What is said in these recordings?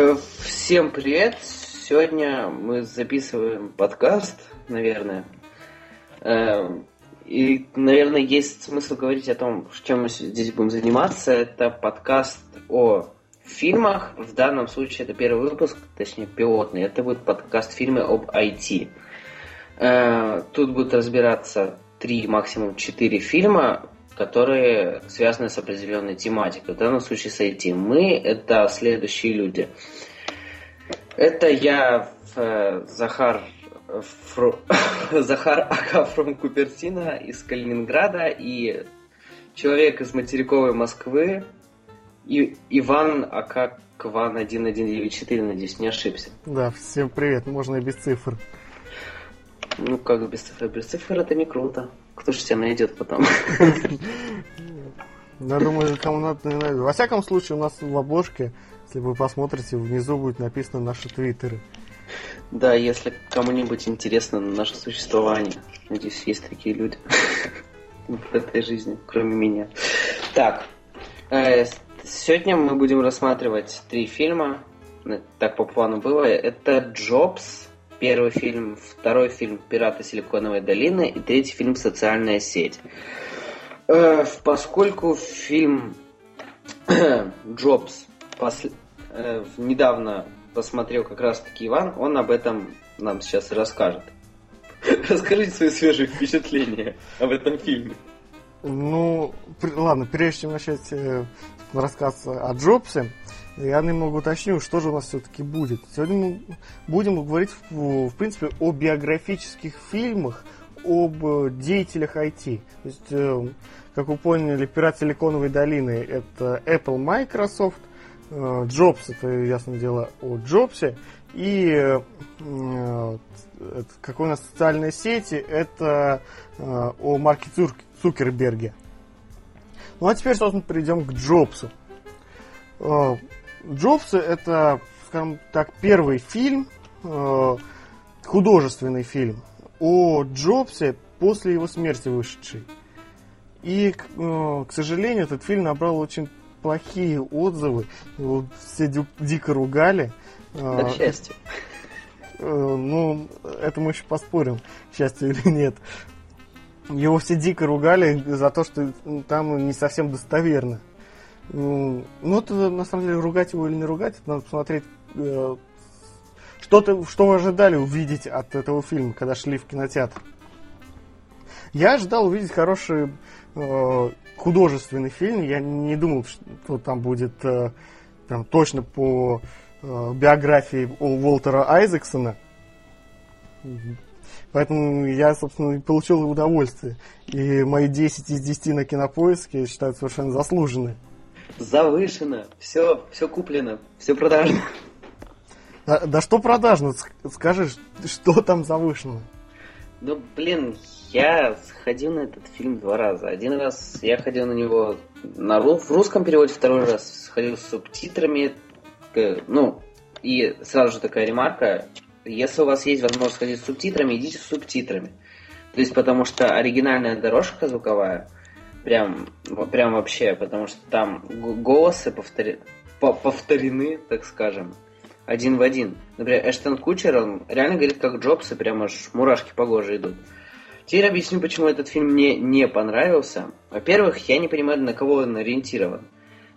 Э, всем привет! Сегодня мы записываем подкаст, наверное. Э, и, наверное, есть смысл говорить о том, чем мы здесь будем заниматься. Это подкаст о фильмах. В данном случае это первый выпуск, точнее пилотный. Это будет подкаст фильмы об IT. Э, тут будут разбираться три, максимум четыре фильма, которые связаны с определенной тематикой. В данном случае с IT. Мы — это следующие люди. Это я, э, Захар Фру... Захар Ака from Купертино из Калининграда и человек из материковой Москвы и Иван Ака Кван 1194, надеюсь, не ошибся. Да, всем привет, можно и без цифр. Ну, как без цифр? Без цифр это не круто. Кто же тебя найдет потом? Я думаю, кому надо, не найду. Во всяком случае, у нас в обложке, если вы посмотрите, внизу будет написано наши твиттеры. Да, если кому-нибудь интересно наше существование. Надеюсь, есть такие люди в этой жизни, кроме меня. Так, э, сегодня мы будем рассматривать три фильма. Так по плану было. Это «Джобс», Первый фильм, второй фильм «Пираты Силиконовой долины» и третий фильм «Социальная сеть». Э, поскольку фильм «Джобс» пос... э, недавно посмотрел как раз-таки Иван, он об этом нам сейчас и расскажет. Расскажите свои свежие впечатления об этом фильме. Ну, ладно, прежде чем начать э, рассказ о Джобсе, я немного уточню, что же у нас все-таки будет. Сегодня мы будем говорить, в, в принципе, о биографических фильмах, об э, деятелях IT. То есть, э, как вы поняли, «Пират Силиконовой долины» — это Apple, Microsoft, э, Джобс — это, ясное дело, о Джобсе, и э, э, какой у нас социальные сети — это э, о Марке Цур Цукерберге. Ну а теперь, собственно, перейдем к Джобсу. Э, Джобс это, скажем так, первый фильм, э, художественный фильм о Джобсе после его смерти вышедший. И, э, к сожалению, этот фильм набрал очень плохие отзывы. Его все дико ругали. Э, к счастью. Ну, это мы еще поспорим, счастье или нет. Его все дико ругали за то, что там не совсем достоверно. Ну, это на самом деле ругать его или не ругать, это надо посмотреть, э, что, ты, что вы ожидали увидеть от этого фильма, когда шли в кинотеатр. Я ожидал увидеть хороший э, художественный фильм. Я не думал, что там будет э, там, точно по э, биографии Уолтера Айзексона. Поэтому я, собственно, получил удовольствие. И мои 10 из 10 на кинопоиске считаю совершенно заслуженные завышено, все, все куплено, все продажно. Да, да что продажно? Скажи, что там завышено? Ну, блин, я сходил на этот фильм два раза. Один раз я ходил на него на, в русском переводе, второй раз сходил с субтитрами. Ну, и сразу же такая ремарка. Если у вас есть возможность сходить с субтитрами, идите с субтитрами. То есть, потому что оригинальная дорожка звуковая – прям, прям вообще, потому что там голосы повтори, повторены, так скажем, один в один. Например, Эштон Кучер, он реально говорит как Джобс, и прям аж мурашки по коже идут. Теперь объясню, почему этот фильм мне не понравился. Во-первых, я не понимаю, на кого он ориентирован.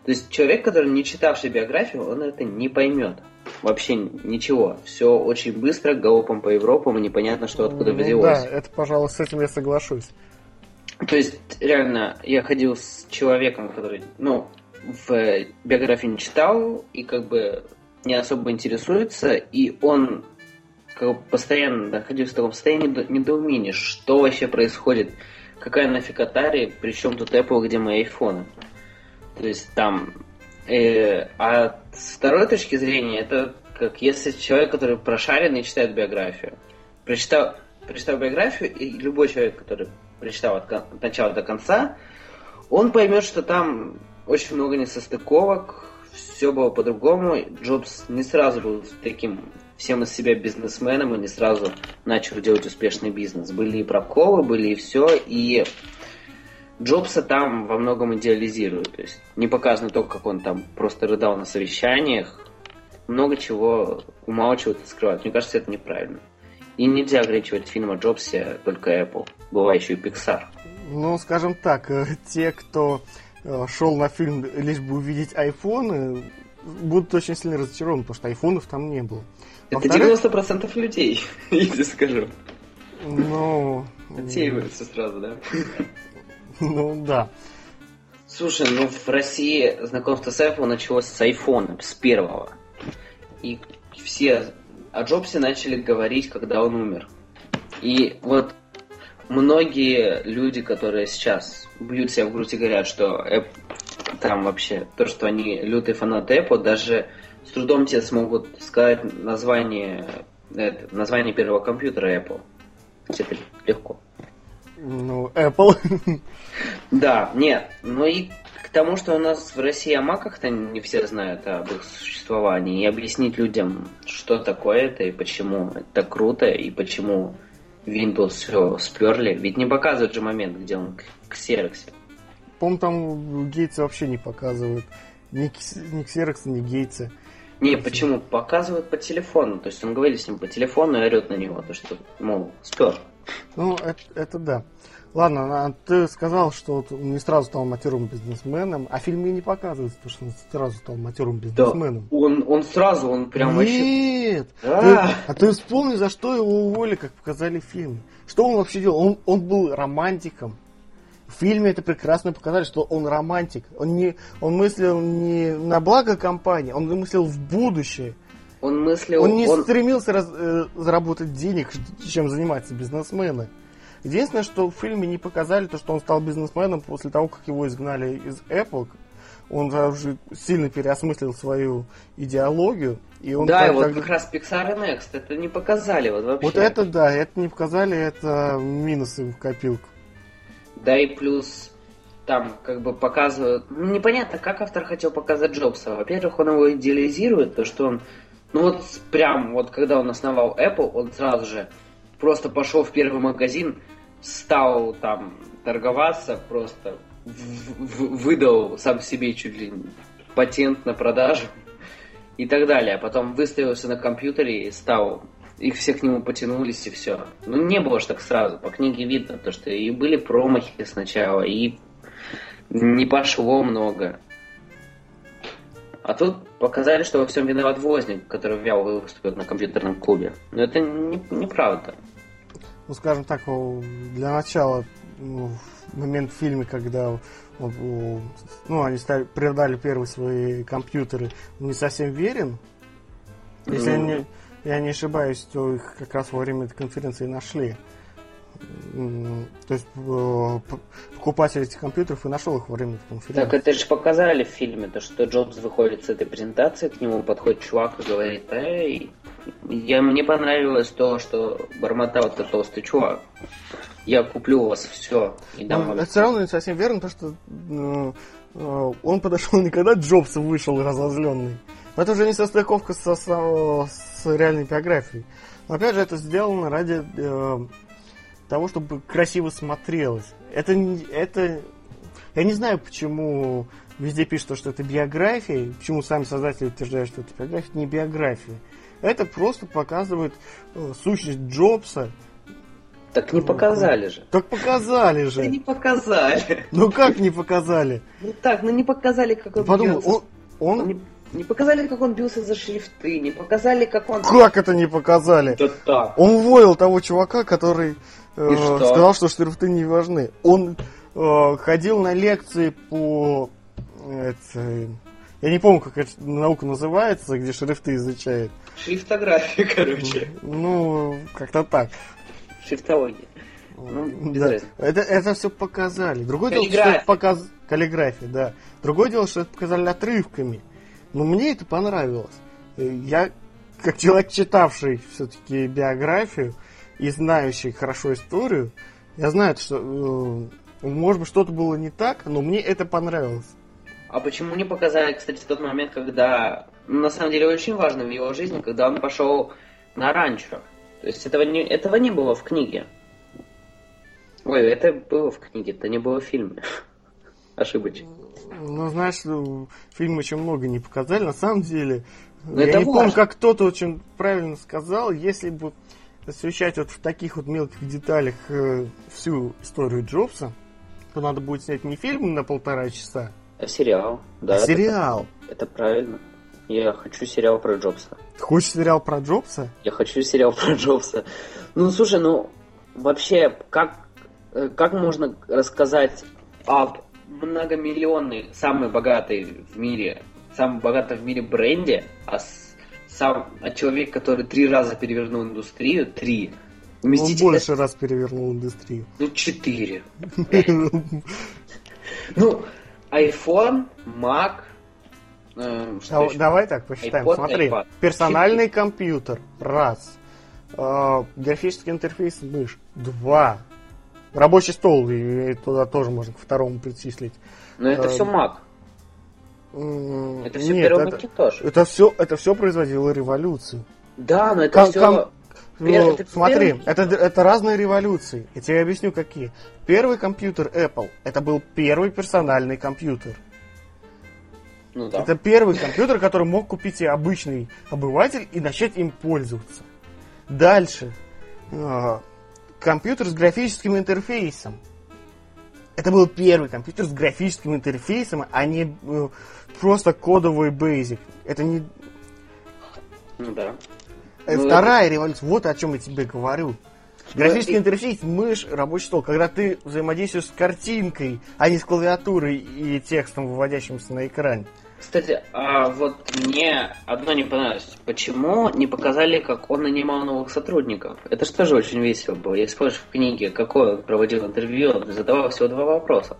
То есть человек, который не читавший биографию, он это не поймет. Вообще ничего. Все очень быстро, галопом по Европам, и непонятно, что откуда ну, взялось. Да, это, пожалуй, с этим я соглашусь. То есть, реально, я ходил с человеком, который, ну, в биографии не читал и как бы не особо интересуется, и он как бы постоянно находился в таком состоянии недоумения, что вообще происходит, какая нафиг Atari, причем тут Apple, где мои айфоны. То есть там... Э, а с второй точки зрения, это как если человек, который прошаренный, читает биографию. Прочитал, прочитал биографию, и любой человек, который прочитал от, от начала до конца, он поймет, что там очень много несостыковок, все было по-другому. Джобс не сразу был таким всем из себя бизнесменом и не сразу начал делать успешный бизнес. Были и проколы, были и все, и Джобса там во многом идеализируют. То есть не показано то, как он там просто рыдал на совещаниях, много чего умалчивают и скрывают. Мне кажется, это неправильно. И нельзя ограничивать фильм о Джобсе только Apple. Была еще и Pixar. Ну, скажем так, э, те, кто э, шел на фильм лишь бы увидеть айфоны, будут очень сильно разочарованы, потому что айфонов там не было. Это 90% людей, я тебе скажу. Ну... Отсеиваются сразу, да? Ну, да. Слушай, ну в России знакомство с Apple началось с айфона, с первого. И все о Джобсе начали говорить, когда он умер. И вот многие люди, которые сейчас бьют себя в грудь и говорят, что Apple, там вообще то, что они лютые фанаты Apple, даже с трудом тебе смогут сказать название, это, название первого компьютера Apple. Это легко. Ну, Apple. Да, нет. Ну и тому, что у нас в России о маках-то не все знают об их существовании, и объяснить людям, что такое это, и почему это круто, и почему Windows все сперли. Ведь не показывают же момент, где он к, Xerox. По-моему, там Гейтса вообще не показывают. Ни, ни Xerox, ни Гейтса. Не, почему? Показывают по телефону. То есть он говорит с ним по телефону и орет на него, то что, мол, спер. Ну, это, это да. Ладно, а ты сказал, что он не сразу стал матерым бизнесменом, а в фильме не показывается, что он сразу стал матерым бизнесменом. Да, он, он сразу, он прям Нет! вообще... Нет! А! а ты вспомни, за что его уволили, как показали в фильме. Что он вообще делал? Он, он был романтиком. В фильме это прекрасно показали, что он романтик. Он, не, он мыслил не на благо компании, он мыслил в будущее. Он мыслил... Он не он... стремился раз, э, заработать денег, чем занимаются бизнесмены. Единственное, что в фильме не показали, то, что он стал бизнесменом после того, как его изгнали из Apple. Он уже сильно переосмыслил свою идеологию. И он да, и вот как раз Pixar и Next это не показали вот вообще. Вот это да, это не показали, это минусы в копилку. Да и плюс там как бы показывают... Ну, непонятно, как автор хотел показать Джобса. Во-первых, он его идеализирует, то, что он... Ну вот прям вот когда он основал Apple, он сразу же просто пошел в первый магазин, стал там торговаться, просто выдал сам себе чуть ли патент на продажу и так далее. А потом выставился на компьютере и стал их все к нему потянулись и все. Ну, не было ж так сразу. По книге видно, то, что и были промахи сначала, и не пошло много. А тут показали, что во всем виноват Возник, который вял выступил на компьютерном клубе. Но это не, неправда. Ну, скажем так, для начала, ну, момент в фильме, когда ну, они стали, продали первые свои компьютеры, не совсем верен. Если mm. я, не, я не ошибаюсь, то их как раз во время этой конференции нашли. То есть э, покупатель этих компьютеров и нашел их во время конференции. Так это же показали в фильме, то что Джобс выходит с этой презентации, к нему подходит чувак и говорит, эй, я, мне понравилось то, что бормотал этот толстый чувак. Я куплю у вас все и дам вам. Это все равно не совсем верно, потому что ну, э, он подошел не когда Джобс вышел разозленный. Это уже не состыковка со, со, с реальной биографией. Но опять же, это сделано ради э, того, чтобы красиво смотрелось. Это, это... Я не знаю, почему везде пишут, что это биография, почему сами создатели утверждают, что это биография, это не биография. Это просто показывает э, сущность Джобса. Так не показали же. Так показали же. не показали. Ну как не показали? Ну так, ну не показали, как он Подумай, бьется. он... он... Не, не показали, как он бился за шрифты, не показали, как он... Как это не показали? Да так. Он уволил того чувака, который э, что? сказал, что шрифты не важны. Он э, ходил на лекции по... Это, я не помню, как эта наука называется, где шрифты изучают. Шрифтография, короче. Ну, как-то так. Шрифтология. Ну, да. это, это все показали. Другое дело, что это показ... Каллиграфия, да. Другое дело, что это показали отрывками. Но мне это понравилось. Я, как человек, читавший все-таки биографию и знающий хорошо историю, я знаю, что, э, может быть, что-то было не так, но мне это понравилось. А почему не показали, кстати, тот момент, когда, ну, на самом деле, очень важно в его жизни, когда он пошел на ранчо. То есть этого не, этого не было в книге. Ой, это было в книге, это не было в фильме. Ошибочно. Ну, знаешь, ну, фильм очень много не показали. На самом деле, Но Я не важно. помню, как кто-то очень правильно сказал, если бы освещать вот в таких вот мелких деталях э, всю историю Джобса, то надо будет снять не фильм на полтора часа, сериал. Да, сериал. Это, это правильно. Я хочу сериал про Джобса. Ты хочешь сериал про Джобса? Я хочу сериал про Джобса. Ну, слушай, ну, вообще, как, э, как можно рассказать об многомиллионной, самой богатой в мире, самом богатом в мире бренде, а сам а человек, который три раза перевернул индустрию, три, Уместите... Он больше раз перевернул индустрию. Ну, четыре. Ну, iPhone, Mac, э, а, давай так посчитаем. iPod, Смотри, iPad. персональный 4. компьютер. Раз. Э, графический интерфейс мышь. Два. Рабочий стол, и туда тоже можно к второму причислить. Но это э, все Mac. Это все Нет, первый это, Macintosh. Это все, это все производило революцию. Да, но это Ком- все... Ну, это смотри, первый... это, это разные революции. Я тебе объясню, какие. Первый компьютер Apple, это был первый персональный компьютер. Ну, да. Это первый компьютер, который мог купить и обычный обыватель и начать им пользоваться. Дальше. Э, компьютер с графическим интерфейсом. Это был первый компьютер с графическим интерфейсом, а не э, просто кодовый basic. Это не... Ну да. Ну, вторая это... революция, вот о чем я тебе говорю. Графический интерфейс, мышь, рабочий стол. Когда ты взаимодействуешь с картинкой, а не с клавиатурой и текстом, выводящимся на экране. Кстати, а вот мне одно не понравилось. Почему не показали, как он нанимал новых сотрудников? Это же тоже очень весело было. Если помнишь в книге, какое он проводил интервью, он задавал всего два вопроса.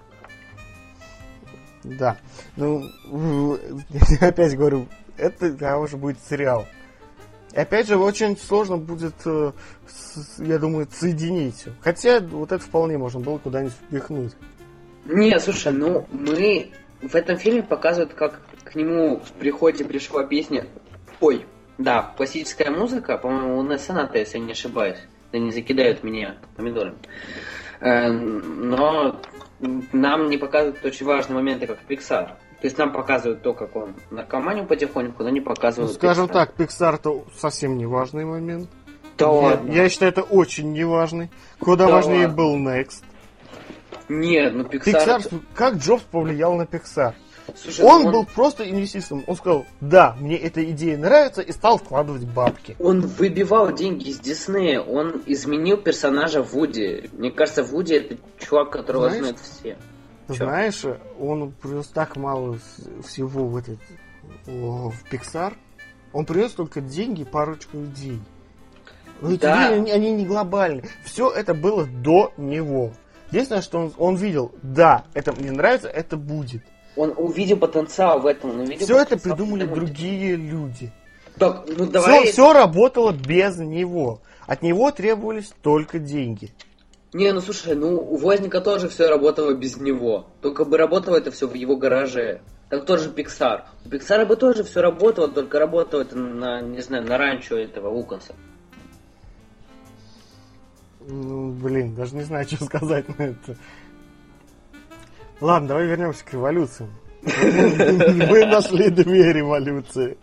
Да. Ну, опять говорю, это уже будет сериал. И опять же, очень сложно будет, э, я думаю, соединить. Хотя вот это вполне можно было куда-нибудь впихнуть. Не, слушай, ну мы в этом фильме показывают, как к нему в приходе пришла песня. Ой, да, классическая музыка, по-моему, у Нессената, если я не ошибаюсь. Да не закидают меня помидорами. Э, но нам не показывают очень важные моменты, как Pixar. То есть нам показывают то, как он наркоманил потихоньку, но не показывают. Ну, скажем Pixar. так, Pixar-то совсем не важный момент. Да я, ладно. я считаю, это очень неважный. Куда да важнее ладно. был Next. Нет, ну Pixar... Pixar... Как Джобс повлиял на Pixar? Слушай, он, он был просто инвеститором. Он сказал, да, мне эта идея нравится, и стал вкладывать бабки. Он выбивал деньги из Диснея, он изменил персонажа Вуди. Мне кажется, Вуди это чувак, которого Знаешь, знают все. Знаешь, он привез так мало всего в этот в Pixar. Он привез только деньги, парочку идей. Но эти да. идеи, они не глобальные. Все это было до него. Единственное, что он, он видел, да, это мне нравится, это будет. Он увидел потенциал в этом. Он увидел все это придумали другие люди. Так, ну давай... все, все работало без него. От него требовались только деньги. Не, ну слушай, ну у Возника тоже все работало без него. Только бы работало это все в его гараже. Так тоже Pixar. У Pixar бы тоже все работало, только работало это на, не знаю, на ранчо этого Лукаса. Ну, блин, даже не знаю, что сказать на это. Ладно, давай вернемся к революции. Мы нашли две революции.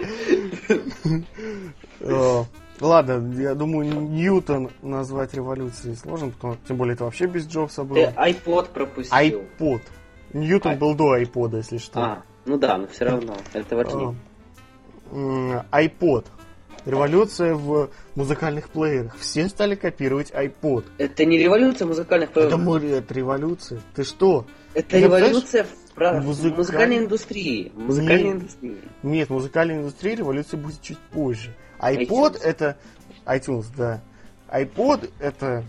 Ладно, я думаю, Ньютон назвать революцией сложно, потому тем более это вообще без Джобса было. Ты iPod пропустил. iPod. Ньютон был до iPod, если что. А, ну да, но все равно, это важнее. iPod. Революция в музыкальных плеерах. Все стали копировать iPod. Это не революция музыкальных плееров. Это, это революция. Ты что? Это Ты революция в музыка... музыкальной индустрии. Музыкальной нет, индустрии. Нет, музыкальной индустрии революция будет чуть позже iPod iTunes. это iTunes, да. iPod это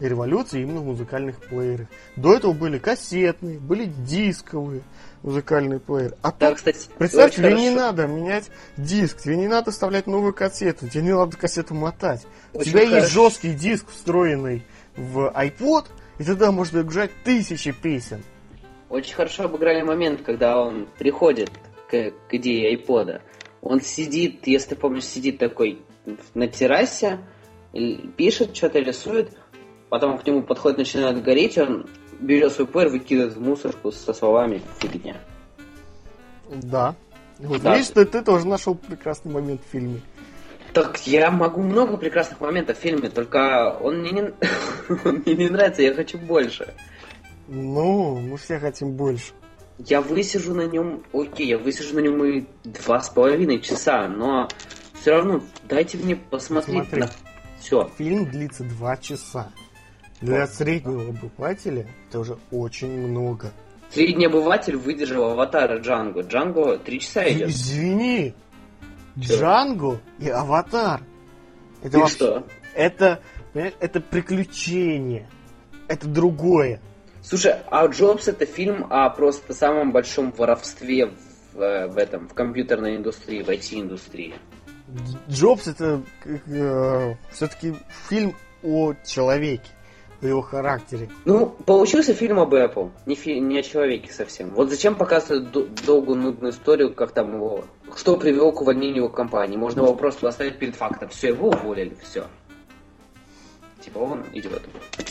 революция именно в музыкальных плеерах. До этого были кассетные, были дисковые музыкальные плееры. А да, тут, кстати, представь, тебе хорошо. не надо менять диск, тебе не надо вставлять новую кассету, тебе не надо кассету мотать. Очень У тебя хорошо. есть жесткий диск, встроенный в iPod, и тогда можно играть тысячи песен. Очень хорошо обыграли момент, когда он приходит к, к идее айпода. Он сидит, если ты помнишь, сидит такой на террасе, пишет, что-то рисует, потом к нему подходит, начинает гореть, он берет свой плеер, выкидывает в мусорку со словами «фигня». Да. Вот Да. видишь, ты, ты тоже нашел прекрасный момент в фильме. Так я могу много прекрасных моментов в фильме, только он мне не, он мне не нравится, я хочу больше. Ну, мы все хотим больше. Я высижу на нем, окей, я высижу на нем и два с половиной часа, но все равно дайте мне посмотреть Смотри. на все. Фильм длится два часа. Для среднего обывателя это уже очень много. Средний обыватель выдержал аватара Джанго. Джанго три часа идет. Извини, Чё? Джанго и Аватар. Это И вообще- что? Это, это приключение. Это другое. Слушай, а Джобс это фильм о просто самом большом воровстве в, э, в этом, в компьютерной индустрии, в IT-индустрии. Дж- Джобс это все-таки фильм о человеке, о его характере. Ну, получился фильм об Apple, не, фи- не о человеке совсем. Вот зачем показывать д- долгую нудную историю, как там его... Что привело к увольнению его компании? Можно его просто поставить перед фактом. Все, его уволили, все. Типа он идет.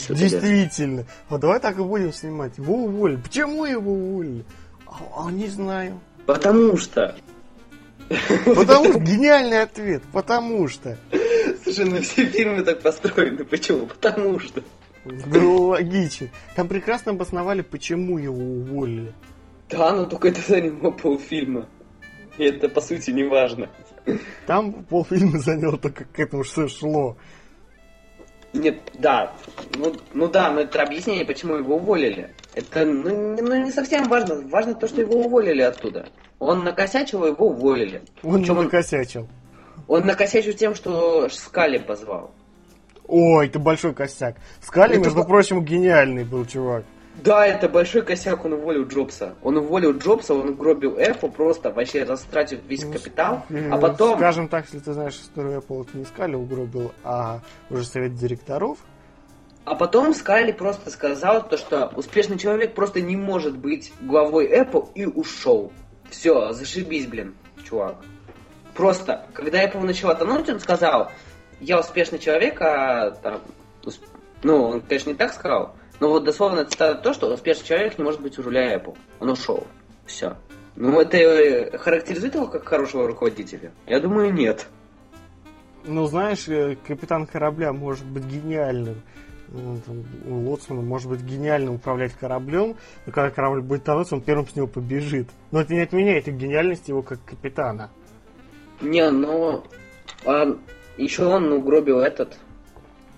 Действительно. Вот давай так и будем снимать. Его уволили. Почему его уволили? А, а не знаю. Потому что... Потому что гениальный ответ. Потому что. Слушай, ну все фильмы так построены. Почему? Потому что... Ну, логично. Там прекрасно обосновали, почему его уволили. Да, но только это заняло полфильма. И это, по сути, не важно. Там полфильма заняло только к этому что шло. Нет, да. Ну, ну да, но это объяснение, почему его уволили. Это ну, не- ну, не совсем важно. Важно то, что его уволили оттуда. Он накосячил, его уволили. Он не Причем он, накосячил. он накосячил тем, что Скали позвал. Ой, ты большой косяк. Скали, Это между по- прочим, гениальный был чувак. Да, это большой косяк, он уволил Джобса. Он уволил Джобса, он угробил Apple, просто вообще растратив весь капитал. А Э, потом... Скажем так, если ты знаешь историю Apple, это не Скали угробил, а уже совет директоров. А потом Скайли просто сказал то, что успешный человек просто не может быть главой Apple и ушел. Все, зашибись, блин, чувак. Просто, когда Apple начала тонуть, он сказал, я успешный человек, а там... Ну, он, конечно, не так сказал, но вот дословно цитата то, что успешный человек не может быть у руля Apple. Он ушел. Все. Ну, это э, характеризует его как хорошего руководителя? Я думаю, нет. Ну, знаешь, э, капитан корабля может быть гениальным. Ну, лоцмана может быть гениальным управлять кораблем, но когда корабль будет тонуть, он первым с него побежит. Но это не отменяет гениальность его как капитана. Не, ну... а, еще он угробил этот...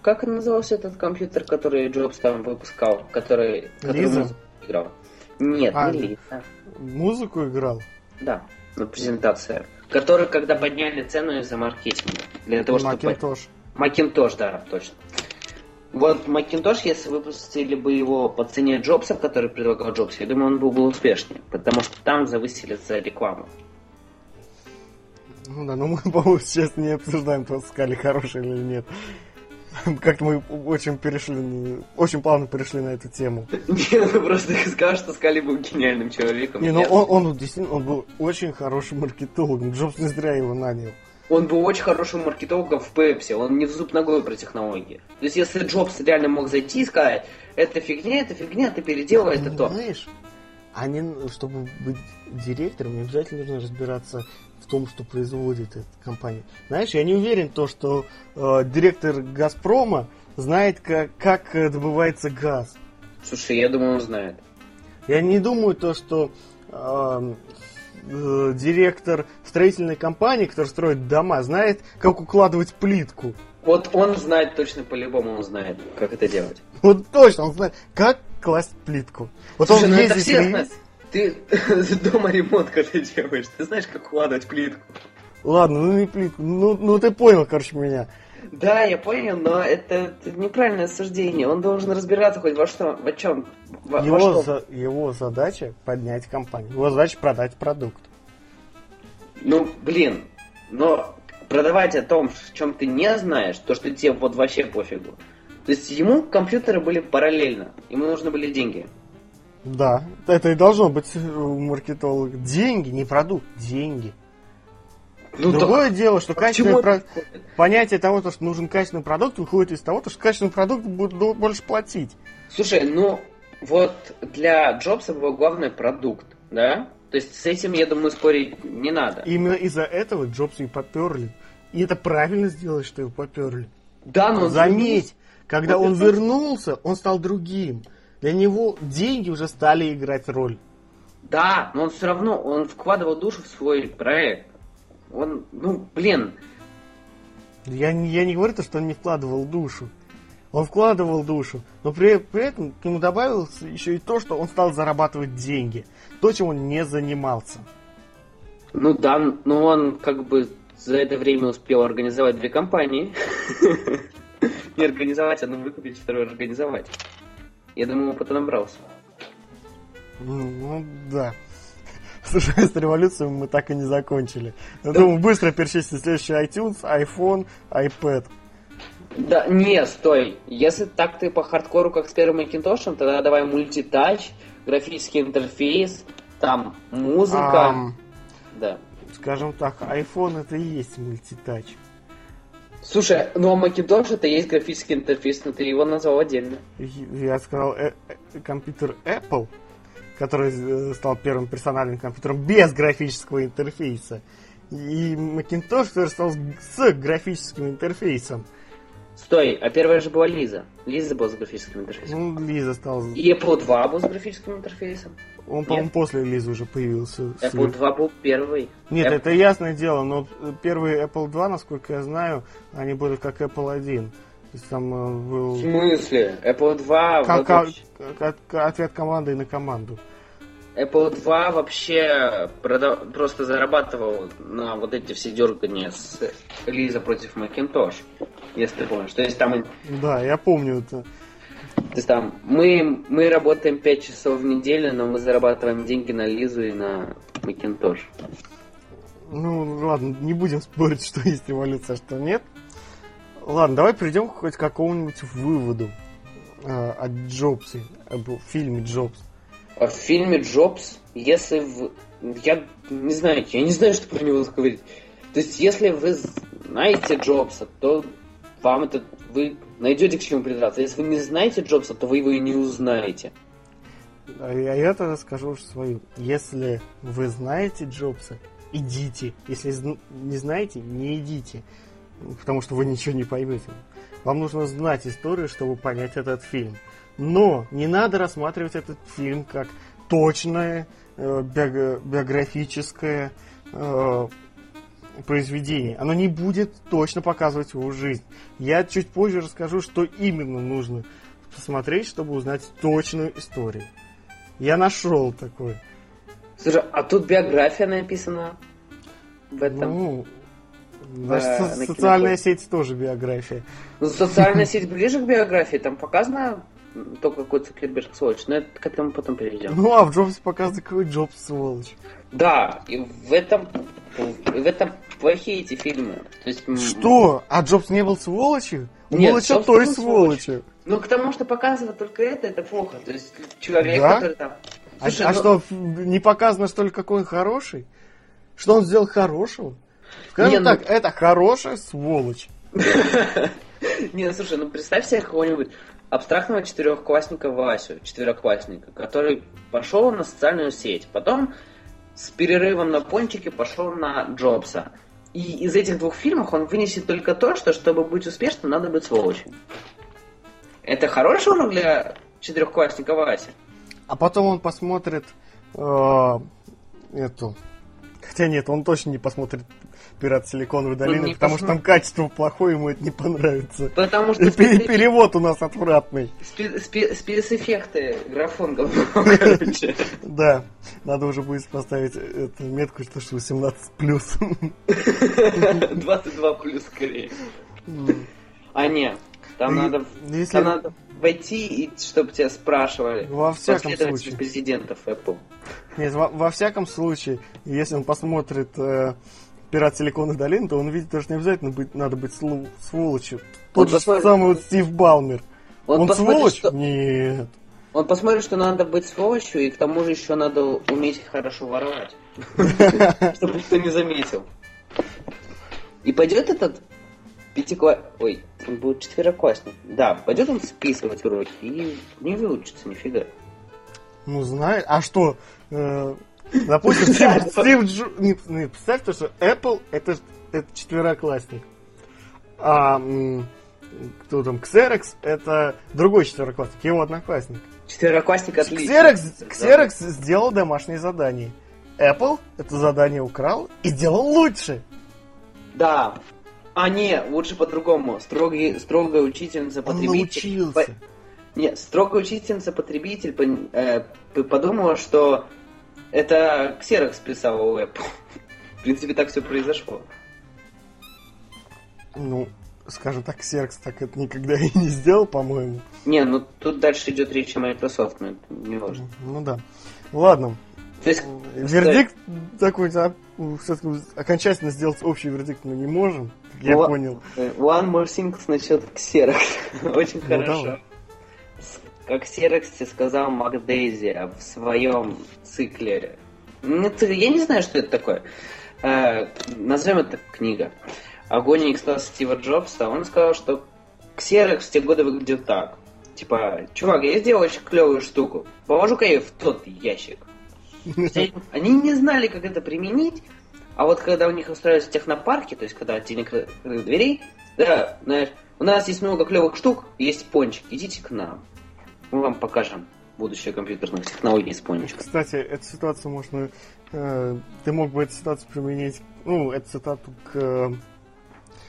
Как назывался этот компьютер, который Джобс там выпускал? Который... который Лиза? музыку играл? Нет, А, не Лиза. Музыку играл. Да, на презентация. Который, когда подняли цену из-за маркетинга. Для того, чтобы... Макинтош. Макинтош, да, точно. Вот Макинтош, если выпустили бы его по цене Джобса, который предлагал Джобс, я думаю, он был бы успешнее. Потому что там завысили за рекламу. Ну да, но мы, по-моему, сейчас не обсуждаем, то Скали хороший или нет. Как-то мы очень перешли, очень плавно перешли на эту тему. Не, ну просто сказал, что Скали был гениальным человеком. Не, ну он, он действительно, он был очень хорошим маркетологом. Джобс не зря его нанял. Он был очень хорошим маркетологом в Пепси, он не в зуб ногой про технологии. То есть, если Джобс реально мог зайти и сказать, это фигня, это фигня, ты переделай это то. Понимаешь, они, чтобы быть директором, не обязательно нужно разбираться в том, что производит эта компания. Знаешь, я не уверен, то, что э, директор Газпрома знает, как, как э, добывается газ. Слушай, я думаю, он знает. Я не думаю, то, что э, э, директор строительной компании, который строит дома, знает, как укладывать плитку. Вот он знает точно по-любому, он знает, как это делать. Вот точно, он знает, как класть плитку. Вот Слушай, он ну это ездит все и- знают. Ты дома ремонт когда делаешь, ты знаешь, как укладывать плитку. Ладно, ну не плитку. Ну, ну ты понял, короче, меня. Да, я понял, но это, неправильное суждение. Он должен разбираться хоть во что, во чем. Во, во Его, что. за- его задача поднять компанию. Его задача продать продукт. Ну, блин, но продавать о том, в чем ты не знаешь, то, что тебе вот вообще пофигу. То есть ему компьютеры были параллельно, ему нужны были деньги. Да, это и должно быть у маркетолога. Деньги, не продукт, деньги. Ну, Другое дело, что к качественный про- понятие того, то, что нужен качественный продукт, выходит из того, то, что качественный продукт будет больше платить. Слушай, ну вот для Джобса был главный продукт, да? То есть с этим, я думаю, спорить не надо. Именно из-за этого Джобса и поперли. И это правильно сделали, что его поперли. Да, но... Заметь, когда Вот он это- вернулся, он стал другим. Для него деньги уже стали играть роль. Да, но он все равно, он вкладывал душу в свой проект. Он, ну, блин, Я, не- я не говорю, то, что он не вкладывал душу. Он вкладывал душу, но при, при этом к нему добавилось еще и то, что он стал зарабатывать деньги. То, чем он не занимался. ну да, но он как бы за это время успел организовать две компании. Не организовать, одну выкупить, вторую организовать. Я думаю, опыта набрался. Ну, ну, да. Слушай, с революцией мы так и не закончили. Я думаю, быстро перечислить следующий iTunes, iPhone, iPad. Да, не, стой. Если так ты по хардкору, как с первым Macintosh, тогда давай мультитач, графический интерфейс, там музыка. Ам, Да. скажем так, iPhone это и есть мультитач. Слушай, ну а Macintosh это есть графический интерфейс, но ты его назвал отдельно. Я сказал э, э, компьютер Apple, который э, стал первым персональным компьютером без графического интерфейса. И Macintosh, который стал с- графическим интерфейсом. Стой, а первая же была Лиза. Лиза была с графическим интерфейсом. Ну, Лиза стал... И Apple 2 был с графическим интерфейсом. Он, по-моему, после Лизы уже появился. Apple 2 был первый. Нет, Apple- это ясное дело, но первый Apple 2, насколько я знаю, они были как Apple 1. То есть там э, В был смысле? Apple 2 как- вообще- как- ответ команды на команду. Apple 2 вообще прода- просто зарабатывал на вот эти все дергания с Лиза против Macintosh. Если ты помнишь. То есть там, Да, я помню это. Есть там мы, мы работаем 5 часов в неделю, но мы зарабатываем деньги на Лизу и на Macintosh. Ну, ладно, не будем спорить, что есть революция, а что нет. Ладно, давай перейдем хоть к какому-нибудь выводу э, от Джобса, об фильме Джобс. А в фильме Джобс, если в... Я не знаю, я не знаю, что про него говорить. То есть, если вы знаете Джобса, то вам это... Вы найдете к чему придраться. Если вы не знаете Джобса, то вы его и не узнаете. А я, тогда скажу уж свою. Если вы знаете Джобса, идите. Если не знаете, не идите. Потому что вы ничего не поймете. Вам нужно знать историю, чтобы понять этот фильм. Но не надо рассматривать этот фильм как точное э, биографическое э, произведение. Оно не будет точно показывать его жизнь. Я чуть позже расскажу, что именно нужно посмотреть, чтобы узнать точную историю. Я нашел такой. Слушай, а тут биография написана в этом. Ну, наша Да, со- на социальная сеть тоже биография. Ну, социальная сеть ближе к биографии, там показано только какой Цукерберг сволочь, но это к этому потом перейдем. Ну, а в Джобсе показано, какой Джобс сволочь. Да, и в этом, в этом плохие эти фильмы. То есть, Что? А Джобс не был сволочью? Он Нет, был еще Джобс той сволочью. Ну, к тому, что показывает только это, это плохо. То есть, человек, Да? который там... А, Слушай, а ну- что, ф- не показано, что ли, какой он хороший? Что он сделал хорошего? Скажем Не, ну- так, это хорошая сволочь. Не, ну, слушай, ну представь себе какого-нибудь абстрактного четырехклассника Васю, четвероклассника, который пошел на социальную сеть, потом с перерывом на пончики пошел на Джобса. И из этих двух фильмов он вынесет только то, что чтобы быть успешным, надо быть сволочью. Это хороший урок для четырехклассника Васи? А потом он посмотрит э, эту... Хотя нет, он точно не посмотрит «Пират Силиконовой долины», не потому что там качество плохое, ему это не понравится. Потому что И пе- спецэффекты- перевод у нас отвратный. спе- спе- спецэффекты графон. Да, надо уже будет поставить эту метку, что ж 18 плюс. 22 плюс скорее. А нет, там И надо, если- там надо войти, и чтобы тебя спрашивали. Во всяком случае. президентов Apple. Нет, во, во всяком случае, если он посмотрит э, «Пират Силиконовой долины», то он видит, что не обязательно быть, надо быть слу- сволочью. Тот же посмотрит- самый вот Стив Балмер. Он, Он, сволочь? что, Нет. он посмотрит, что надо быть сволочью, и к тому же еще надо уметь хорошо воровать. Чтобы никто не заметил. И пойдет этот пятикла... Ой, он был четвероклассник. Да, пойдет он списывать уроки и не выучится нифига. Ну, знает. А что, э, Допустим, Стив, Стив Джо... Не, не, представь то, что Apple это, это четвероклассник. А кто там, Xerox это другой четвероклассник, его одноклассник. Четвероклассник отлично. Xerox, Xerox сделал домашнее задание. Apple это задание украл и сделал лучше. Да. А не, лучше по-другому. Строгий, строгая учительница Он потребитель. научился. По- Не, строгая учительница потребитель э, подумала, что это Xerox у Apple. В принципе, так все произошло. Ну, скажем так, Xerox так это никогда и не сделал, по-моему. Не, ну тут дальше идет речь о Microsoft, но это не важно. Ну да. Ладно. То есть, Вердикт такой, а, все-таки окончательно сделать общий вердикт мы не можем, я Ла- понял. One more thing насчет Xerox. Очень Ну, хорошо. давай. Как Xerox сказал Макдейзи в своем цикле. Ну, это- Я не знаю, что это такое. Э, Назовем это книга. Огонь и экстаз Стива Джобса. Он сказал, что Xerox в те годы выглядел так. Типа, чувак, я сделал очень клевую штуку. Положу-ка ее в тот ящик. Они не знали, как это применить, а вот когда у них устраиваются технопарки, то есть когда отдельно кры- дверей, да, знаешь, у нас есть много клевых штук, есть пончик, идите к нам. Мы вам покажем будущее компьютерных технологий с пончиком. Кстати, эту ситуацию можно... э, ты мог бы эту ситуацию применить, ну, эту цитату к э,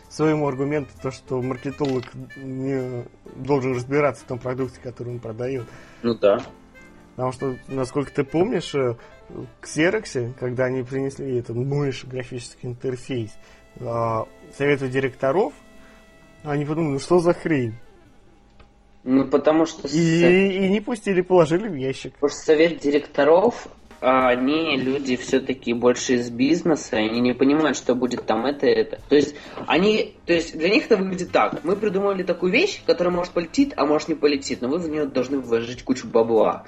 своему аргументу, то, что маркетолог не должен разбираться в том продукте, который он продает. Ну да. Потому что, насколько ты помнишь, э, к Xerox, когда они принесли этот мощный графический интерфейс, э, совету директоров, они подумали, ну что за хрень? Ну потому что, И, и не пустили, положили в ящик. потому что совет директоров, а, они люди все-таки больше из бизнеса, они не понимают, что будет там это и это. То есть они, то есть для них это выглядит так. Мы придумали такую вещь, которая может полетит, а может не полетит, но вы в нее должны вложить кучу бабла.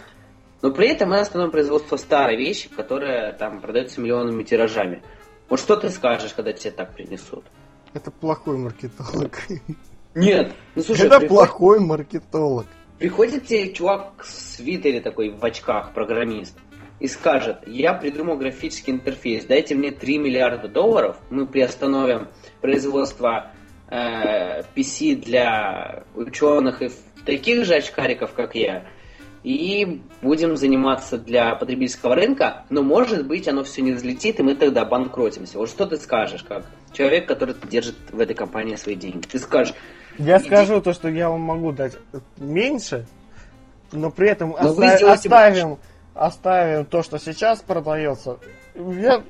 Но при этом мы остановим производство старой вещи, которая там продается миллионными тиражами. Вот что ты скажешь, когда тебе так принесут? Это плохой маркетолог. Нет, ну слушай, Это приходит- плохой маркетолог. Приходит тебе чувак в свитере такой, в очках, программист, и скажет, я придумал графический интерфейс, дайте мне 3 миллиарда долларов, мы приостановим производство э, PC для ученых и таких же очкариков, как я, и будем заниматься для потребительского рынка, но может быть оно все не взлетит, и мы тогда банкротимся. Вот что ты скажешь, как человек, который держит в этой компании свои деньги? Ты скажешь, Я скажу то, что я вам могу дать меньше, но при этом Но вы оста- сделаете оставим, оставим то, что сейчас продается. Я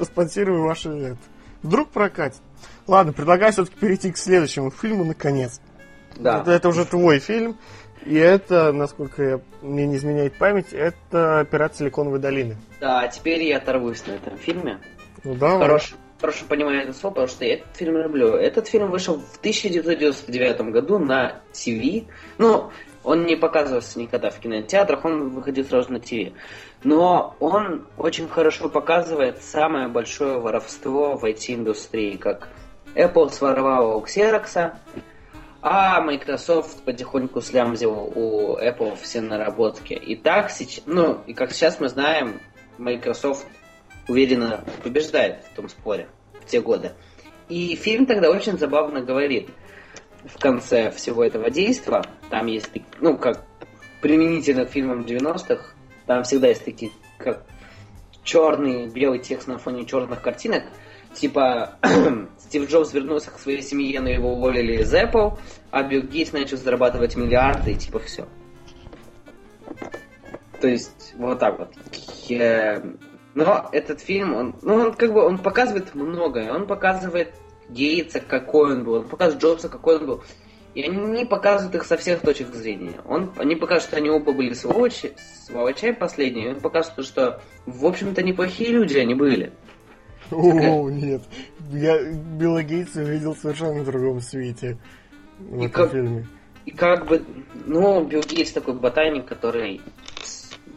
спонсирую ваши это. Вдруг прокатит. Ладно, предлагаю все-таки перейти к следующему фильму, наконец. да. Это, это уже твой фильм. И это, насколько я, мне не изменяет память, это «Пират Силиконовой долины». Да, теперь я оторвусь на этом фильме. Ну давай. Хорош, хорошо понимаю это слово, потому что я этот фильм люблю. Этот фильм вышел в 1999 году на ТВ. Ну, он не показывался никогда в кинотеатрах, он выходил сразу на ТВ. Но он очень хорошо показывает самое большое воровство в IT-индустрии, как Apple своровала у Xerox, а Microsoft потихоньку слямзил у Apple все наработки. И так сейчас, ну, и как сейчас мы знаем, Microsoft уверенно побеждает в том споре в те годы. И фильм тогда очень забавно говорит в конце всего этого действия. Там есть, ну, как применительно к фильмам 90-х, там всегда есть такие, как черный, белый текст на фоне черных картинок. Типа, Стив Джобс вернулся к своей семье, но его уволили из Apple, а Билл Гейтс начал зарабатывать миллиарды, и типа все. То есть, вот так вот. Э, Но этот фильм, он, ну, он как бы, он показывает многое. Он показывает Гейтса, какой он был, он показывает Джобса, какой он был. И они показывают их со всех точек зрения. Он, они покажут, что они оба были сволочи, сволочай последние. Он покажет, что, в общем-то, неплохие люди они были. О, нет. Я Билла Гейтса видел в совершенно другом свете в И этом как- фильме. И как бы, ну, Билл Гейтс такой ботаник, который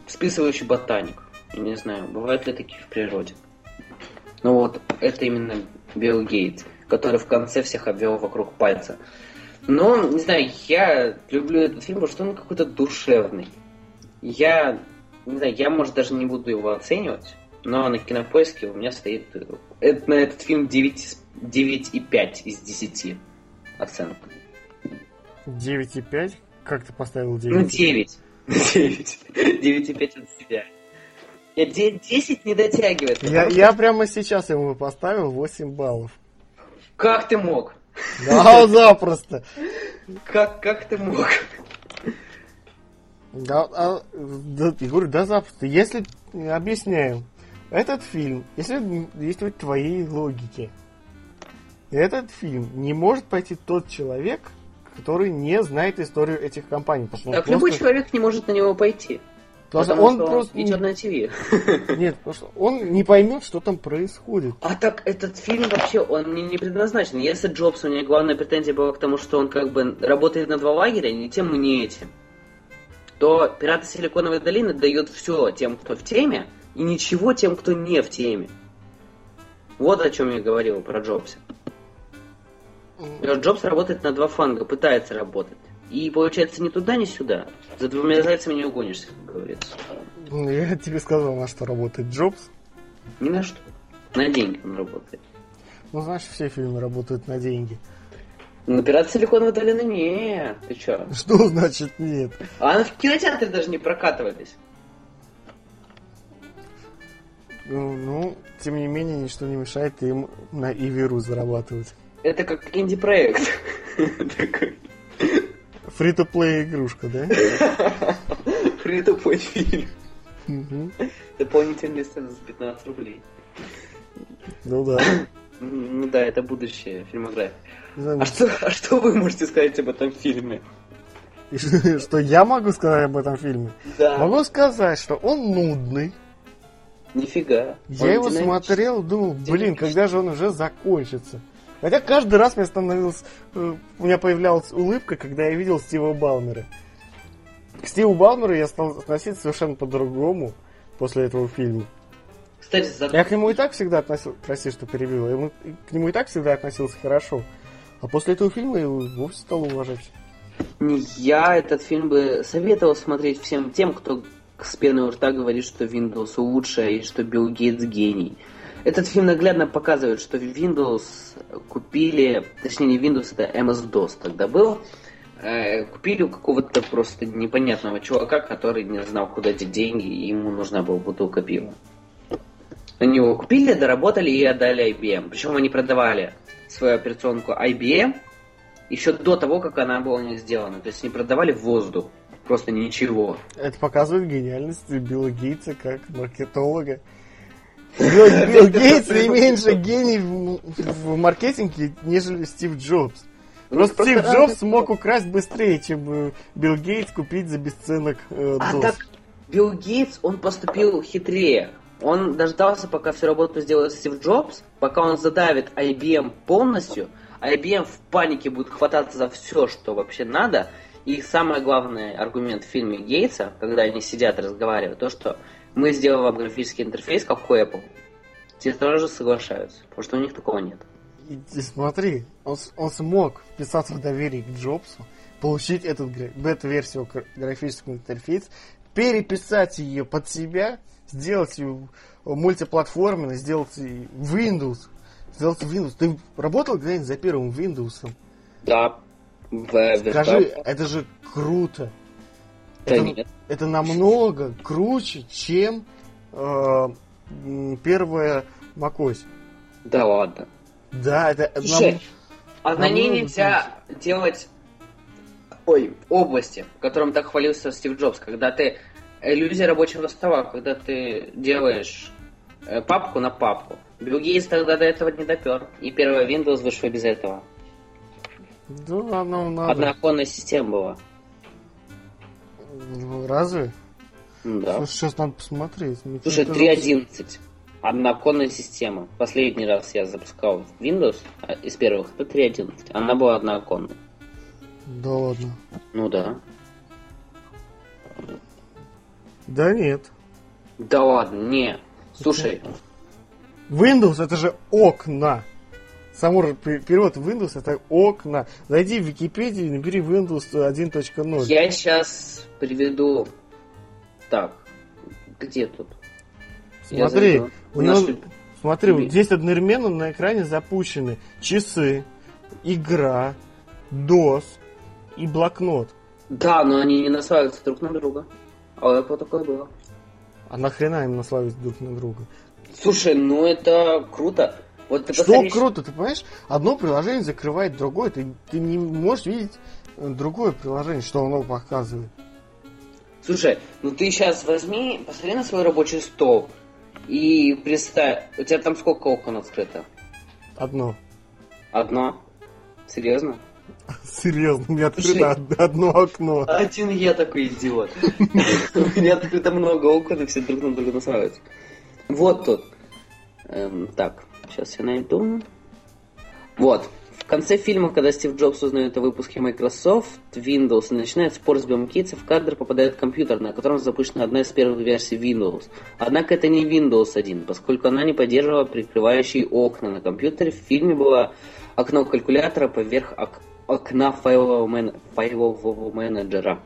списывающий ботаник. Не знаю, бывают ли такие в природе. Ну вот, это именно Билл Гейтс, который в конце всех обвел вокруг пальца. Но, не знаю, я люблю этот фильм, потому что он какой-то душевный. Я, не знаю, я, может, даже не буду его оценивать, но на кинопоиске у меня стоит э, на этот фильм 9, 9,5 из 10 оценка. 9,5? Как ты поставил 9? Ну, 9. 9. 9,5 от себя. Я 10 не дотягивает. Я, я прямо сейчас ему поставил 8 баллов. Как ты мог? Да, запросто. Как, как ты мог? Да, а, да, я говорю, да, запросто. Если, объясняю, этот фильм, если действовать твоей логике, этот фильм не может пойти тот человек, который не знает историю этих компаний. Так просто... любой человек не может на него пойти. Потому, потому он что просто идет на ТВ. Нет, потому что он не поймет, что там происходит. А так этот фильм вообще, он не, не предназначен. Если Джобс, у него главная претензия была к тому, что он как бы работает на два лагеря, ни тем, ни этим, то «Пираты Силиконовой долины» дает все тем, кто в теме, и ничего тем, кто не в теме. Вот о чем я говорил про Джобса. Джобс работает на два фанга, пытается работать. И получается ни туда, ни сюда. За двумя зайцами не угонишься, как говорится. Ну, я тебе сказал, на что работает Джобс. Ни на что. На деньги он работает. Ну, знаешь, все фильмы работают на деньги. На «Пираты Силиконовой долины» нет. Ты чё? Что значит нет? А она в кинотеатре даже не прокатывались. Ну, ну, тем не менее, ничто не мешает им на Иверу зарабатывать. Это как инди-проект. Фри-то-плей игрушка, да? Фри-то-плей фильм. Дополнительный сцены за 15 рублей. Ну да. Ну да, это будущее фильмография. А что, а что вы можете сказать об этом фильме? Что я могу сказать об этом фильме? Да. Могу сказать, что он нудный. Нифига. Я его смотрел, думал, блин, когда же он уже закончится? Хотя каждый раз мне становилось, э, у меня появлялась улыбка, когда я видел Стива Балмера. К Стиву Балмеру я стал относиться совершенно по-другому после этого фильма. Кстати, за... Я к нему и так всегда относился, прости, что перебил, я к нему и так всегда относился хорошо. А после этого фильма я его вовсе стал уважать. Я этот фильм бы советовал смотреть всем тем, кто с пеной у рта говорит, что Windows лучше и что Билл Гейтс гений. Этот фильм наглядно показывает, что Windows купили, точнее не Windows, это MS-DOS тогда был, э, купили у какого-то просто непонятного чувака, который не знал, куда деть деньги, и ему нужна была бутылка пива. Они его купили, доработали и отдали IBM. Причем они продавали свою операционку IBM еще до того, как она была не сделана. То есть они продавали воздух. Просто ничего. Это показывает гениальность Билла Гейтса как маркетолога. Билл Гейтс не меньше гений в маркетинге, нежели Стив Джобс. Ну, просто Стив Джобс смог украсть быстрее, чем э, Билл Гейтс купить за бесценок э, А так Билл Гейтс, он поступил хитрее. Он дождался, пока всю работу сделает Стив Джобс, пока он задавит IBM полностью, IBM в панике будет хвататься за все, что вообще надо. И самый главный аргумент в фильме Гейтса, когда они сидят разговаривают, то, что мы сделаем вам графический интерфейс, как у Apple. Те тоже соглашаются, потому что у них такого нет. И, и смотри, он, он смог вписаться в доверие к Джобсу, получить этот, эту версию графического интерфейса, переписать ее под себя, сделать ее мультиплатформенной, сделать Windows, сделать Windows. Ты работал когда-нибудь за первым Windows? Да. Скажи, это же круто. Да это, нет. это намного круче, чем э, первая macOS. Да ладно. Да, это... Слушай, нам, а на ней нельзя круче. делать ой, области, которым так хвалился Стив Джобс, когда ты иллюзия рабочего стола, когда ты делаешь э, папку на папку. Билл Гейтс тогда до этого не допер. И первая Windows вышла без этого. Да, ну надо. Однооконная система была. Ну, разве? Да. Слушай, сейчас надо посмотреть. Мне Слушай, 3.11. Одноконная система. Последний раз я запускал Windows а, из первых, это 3.11. Она была одноконной. Да ладно. Ну да. Да нет. Да ладно, не. Слушай. Windows это же окна. Само перевод Windows это окна. Зайди в Википедию и набери Windows 1.0. Я сейчас приведу... Так, где тут? Смотри, у него, Наши- смотри, вот здесь одновременно на экране запущены часы, игра, DOS и блокнот. Да, но они не наслаиваются друг на друга. А у Apple такое было. А нахрена им наславить друг на друга? Слушай, ну это круто. Вот ты Что посмотри, круто, ты понимаешь? Одно приложение закрывает другое, ты, ты не можешь видеть э, другое приложение, что оно показывает. Слушай, ну ты сейчас возьми, посмотри на свой рабочий стол и представь, у тебя там сколько окон открыто? Одно. Одно? Серьезно? Серьезно, у меня Слушай. открыто од- одно окно. Один я такой идиот. У меня открыто много окон, и все друг на друга насваиваются. Вот тут. Эм, Так, сейчас я найду. Вот. В конце фильма, когда Стив Джобс узнает о выпуске Microsoft Windows и начинает спор с Биллом Китсом, в кадр попадает компьютер, на котором запущена одна из первых версий Windows. Однако это не Windows 1, поскольку она не поддерживала прикрывающие окна на компьютере. В фильме было окно калькулятора поверх ок- окна файлового, мен- файлового менеджера.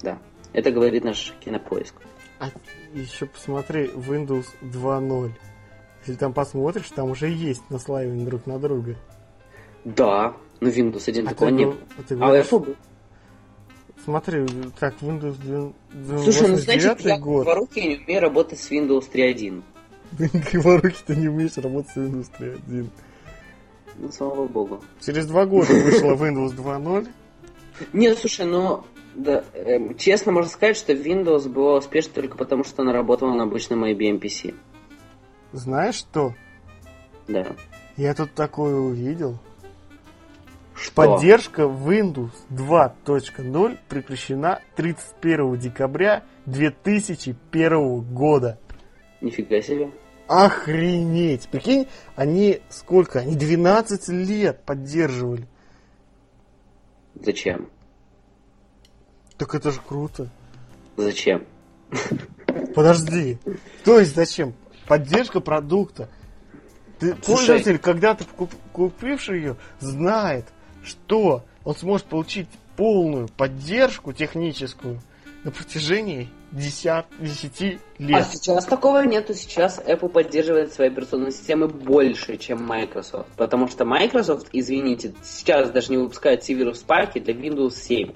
Да, это говорит наш кинопоиск. А еще посмотри Windows 2.0. Если там посмотришь, там уже есть наслаивание друг на друга. Да, но Windows 1 А такого ты не гов- было. а А говоришь- Apple был. Смотри, так, Windows 2- Слушай, ну значит, 89 я год. руки не умею работать с Windows 3.1. Криворуки ты не умеешь работать с Windows 3.1. Ну, слава богу. Через два года вышла Windows 2.0. Не, слушай, ну, да, эм, честно можно сказать, что Windows была успешна только потому, что она работала на обычном IBM PC. Знаешь что? Да. Я тут такое увидел. Что? Поддержка Windows 2.0 прекращена 31 декабря 2001 года. Нифига себе. Охренеть! Прикинь, они сколько? Они 12 лет поддерживали. Зачем? Так это же круто. Зачем? Подожди. То есть зачем? Поддержка продукта. Ты, Слушай. пользователь, когда-то куп- купивший ее, знает, что он сможет получить полную поддержку техническую на протяжении 10, 10 А лет. сейчас такого нету. Сейчас Apple поддерживает свои операционные системы больше, чем Microsoft. Потому что Microsoft, извините, сейчас даже не выпускает Severus паки для Windows 7.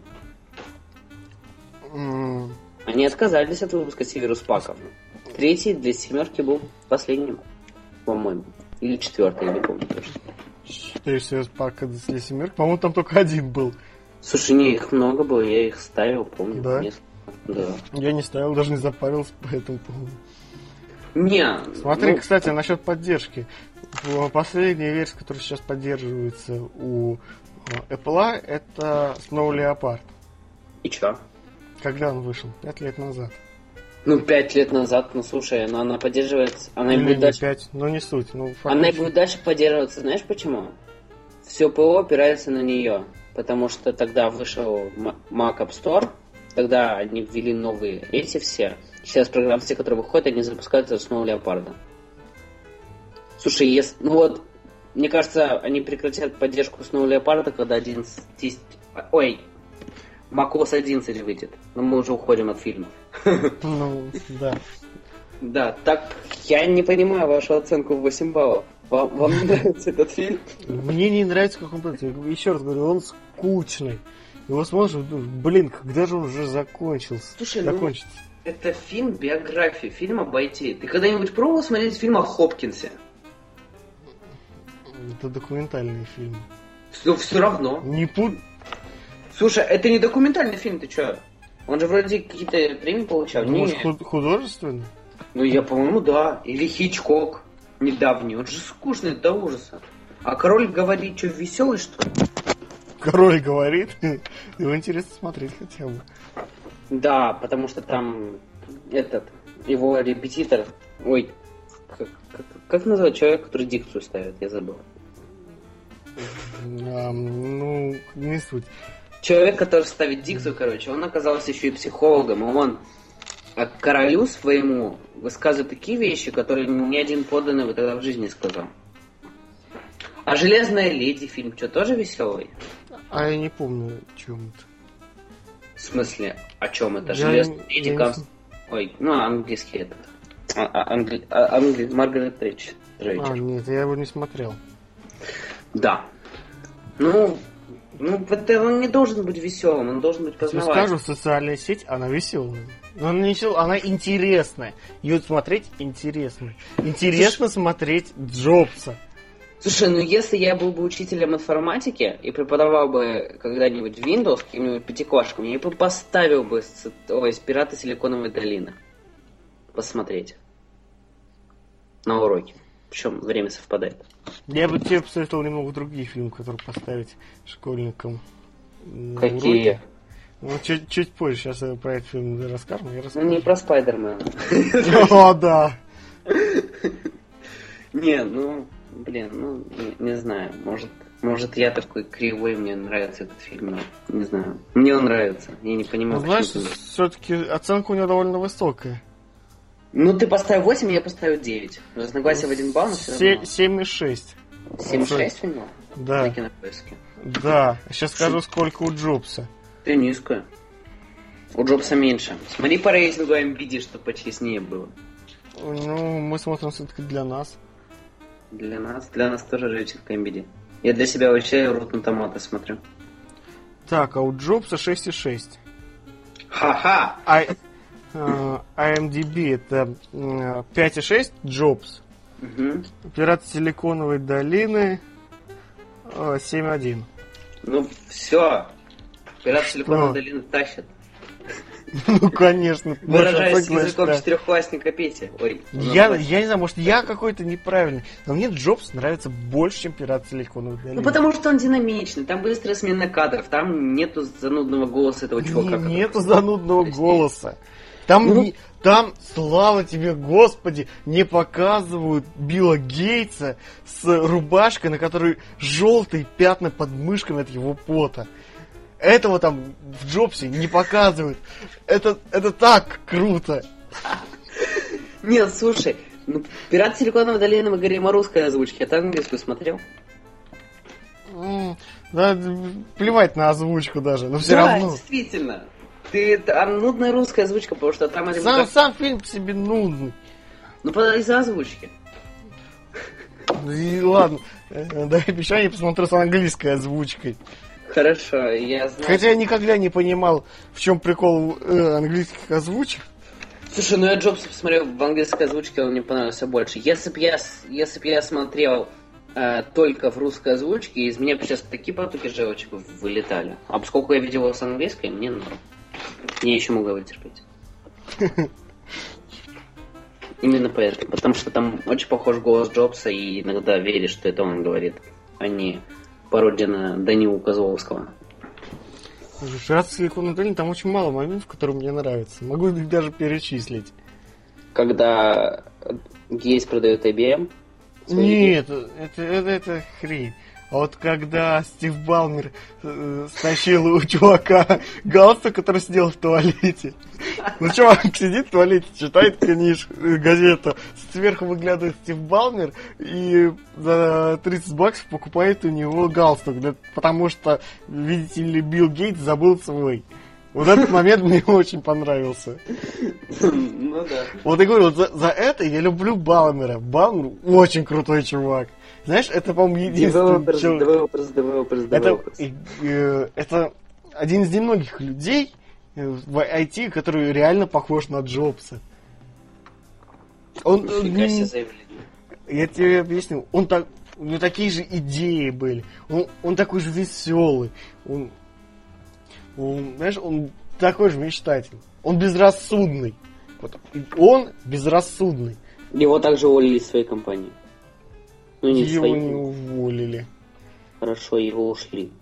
М, Они отказались от выпуска Severus паков. Третий для семерки был последним, по-моему. Или четвертый, я не помню точно. Series Pack для семерки. По-моему, там только один был. Слушай, не, их много было, я их ставил, помню. Да? несколько. Да. Я не ставил, даже не запарился по этому поводу. Не, Смотри, ну, кстати, насчет поддержки. Последняя версия, которая сейчас поддерживается у э, Apple, это Snow Leopard. и чё? Когда он вышел? Пять лет назад. Ну, пять лет назад, ну слушай, но она поддерживается, она и Или будет дальше пять, но не суть. Ну, Она и фактически. будет дальше поддерживаться, знаешь почему? Все ПО опирается на нее, потому что тогда вышел Mac App Store, тогда они ввели новые эти все. Сейчас программы, все, которые выходят, они запускаются с нового леопарда. Слушай, если, ну вот, мне кажется, они прекратят поддержку с нового леопарда, когда 11, 10 ой, macOS 11 выйдет. Но мы уже уходим от фильмов. Ну, да. Да, так я не понимаю вашу оценку в 8 баллов. Вам, вам не нравится этот фильм? Мне не нравится, как он еще раз говорю, он скучный. Его смотришь, блин, когда же он уже закончился? Слушай, ну- закончится. Это фильм биография, фильм об IT. Ты когда-нибудь пробовал смотреть фильм о Хопкинсе? Это документальный фильм. Все, все равно. Не пут... Слушай, это не документальный фильм, ты чё? Он же вроде какие-то премии получал. Может, Не. худ- художественный? Ну, я, по-моему, да. Или Хичкок недавний. Он же скучный до ужаса. А король говорит, что веселый, что ли? Король говорит. Его интересно смотреть хотя бы. Да, потому что там этот, его репетитор, ой, как, как, как называть человека, который дикцию ставит, я забыл. А, ну, не суть. Человек, который ставит дикцию, короче, он оказался еще и психологом, и он а королю своему высказывает такие вещи, которые ни один подданный бы тогда в жизни не сказал. А «Железная леди» фильм что, тоже веселый? А я не помню, о чем это. В смысле, о чем это? Я «Железная не- леди» я не Ой, ну английский этот. А, а, Англи... а, Англи... Маргарет Тэтч. А, нет, я его не смотрел. Да. Ну, ну, он не должен быть веселым, он должен быть познавательным. скажу, социальная сеть, она веселая. Но она, не веселая, она интересная. Ее смотреть интересно. Интересно Слушай, смотреть Джобса. Слушай, ну если я был бы учителем информатики и преподавал бы когда-нибудь Windows каким-нибудь пятиклашкам, я бы поставил бы ой, «Пираты Силиконовой долины» посмотреть на уроке. Причем время совпадает. Я бы тебе посоветовал немного других фильмов, которые поставить школьникам. Какие? Ну, чуть, чуть позже, сейчас я про этот фильм расскажем. Я расскажу. Ну, не про Спайдермена. О, да. Не, ну, блин, ну, не, знаю, может, может я такой кривой, мне нравится этот фильм, не знаю. Мне он нравится, я не понимаю. Ну, знаешь, все-таки оценка у него довольно высокая. Ну, ты поставил 8, я поставил 9. Разногласия в один балл, но все равно. 7,6. 7,6 у него? Да. На кинопоиске. Да. Сейчас скажу, сколько у Джобса. Ты низкая. У Джобса меньше. Смотри по рейтингу MVD, чтобы почестнее было. Ну, мы смотрим все-таки для нас. Для нас? Для нас тоже рейтинг MVD. Я для себя вообще рот на томаты смотрю. Так, а у Джобса 6,6. Ха-ха! А, IMDb это 5,6 Jobs. Угу. Пираты Силиконовой долины 7,1. Э, ну все. Пираты Силиконовой долины тащат. Ну, конечно. Выражаясь языком да. четырехклассника Пети. Ой, я, я не знаю, может, я какой-то неправильный, но мне Джобс нравится больше, чем Пират Силиконовой долины. Ну, потому что он динамичный, там быстрая смена кадров, там нету занудного голоса этого чувака. Нету занудного голоса. Там, ну... не, там, слава тебе, Господи, не показывают Билла Гейтса с рубашкой, на которой желтые пятна под мышками от его пота. Этого там в Джобсе не показывают. Это, это так круто. Нет, слушай, ну, Пират Силиконовой долины мы говорим о русской озвучке, а ты английскую смотрел? Да, плевать на озвучку даже, но все да, равно. действительно. Ты, там нудная русская озвучка, потому что там... Сам, как... сам фильм по себе нудный. Ну, из-за озвучки. Ну и ладно, э, дай обещание, посмотрю с английской озвучкой. Хорошо, я знаю. Хотя я никогда не понимал, в чем прикол э, английских озвучек. Слушай, ну я Джобса посмотрел в английской озвучке, он мне понравился больше. Если бы я, если б я смотрел э, только в русской озвучке, из меня бы сейчас такие потоки желчек вылетали. А поскольку я видел его с английской, мне норм. Я еще могу его терпеть. Именно поэтому. Потому что там очень похож голос Джобса, и иногда веришь, что это он говорит, а не пародия на Данилу Козловского. Раз Силикон Долин, там очень мало моментов, которые мне нравятся. Могу их даже перечислить. Когда Гейс продает IBM? Нет, это, это, это хрень. А вот когда Стив Балмер э, стащил у чувака галстук, который сидел в туалете. Ну, чувак сидит в туалете, читает книжку, газету. Сверху выглядывает Стив Балмер и за 30 баксов покупает у него галстук. Потому что, видите ли, Билл Гейтс забыл свой. Вот этот момент мне очень понравился. Ну да. Вот я говорю, вот за, за это я люблю Балмера. Балмер очень крутой чувак. Знаешь, это, по-моему, единственный человек... Это, э, это один из немногих людей в IT, который реально похож на Джобса. Он, я тебе объясню, он так, у него такие же идеи были. Он, он такой же веселый. Он, он, знаешь, он такой же мечтатель. Он безрассудный. Вот. Он безрассудный. Его также уволили из своей компании. Ну, не его свои. не уволили. Хорошо, его ушли.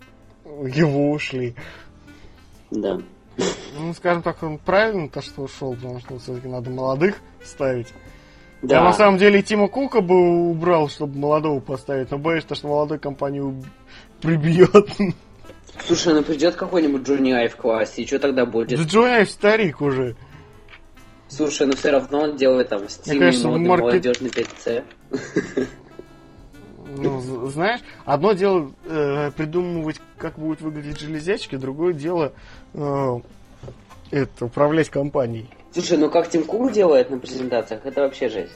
Его ушли. Да. Ну, скажем так, он правильно то, что ушел, потому что все-таки надо молодых ставить. Да. Я на самом деле Тима Кука бы убрал, чтобы молодого поставить, но боюсь, что молодой компанию прибьет. Слушай, ну придет какой-нибудь Джонни Ай в классе, и что тогда будет? Да Джонни Ай старик уже. Слушай, ну все равно он делает там стильный модный маркет... молодежный 5C. Ну, знаешь, одно дело э, придумывать, как будут выглядеть железячки, другое дело э, это управлять компанией. Слушай, ну как Тим Кук делает на презентациях, это вообще жесть.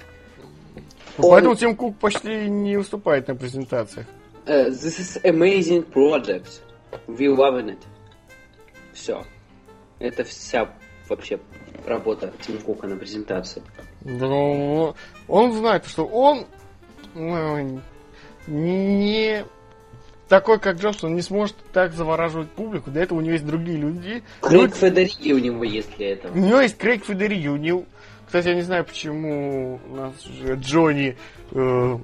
Ну, Поэтому Тим Кук почти не выступает на презентациях. Uh, this is amazing project. We loving it. Все. Это вся вообще работа Тим Кука на презентации. Да, ну, он знает, что он ну, не такой, как Джобс, он не сможет так завораживать публику. Для этого у него есть другие люди. Крейг ну, Федериги у него есть для этого. У него есть Крейг Федериги. У него... Кстати, я не знаю, почему у нас же Джонни... Э,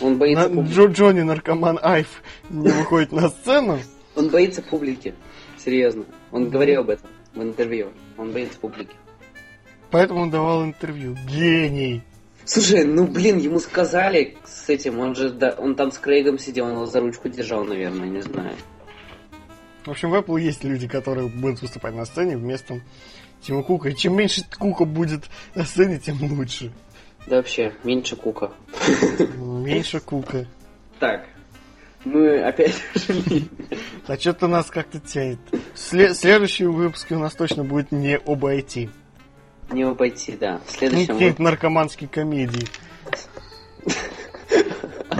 он боится на, Джо, Джонни, наркоман Айф, не выходит на сцену. Он боится публики. Серьезно. Он говорил об этом в интервью. Он боится публики. Поэтому он давал интервью. Гений. Слушай, ну блин, ему сказали с этим, он же, да, он там с Крейгом сидел, он его за ручку держал, наверное, не знаю. В общем, в Apple есть люди, которые будут выступать на сцене вместо Тима Кука. И чем меньше Кука будет на сцене, тем лучше. Да вообще, меньше Кука. Меньше Кука. Так, мы опять А что-то нас как-то тянет. След- следующий выпуск у нас точно будет не об IT. Не обойти, да. В Ну, следующем... какие-нибудь наркоманские комедии.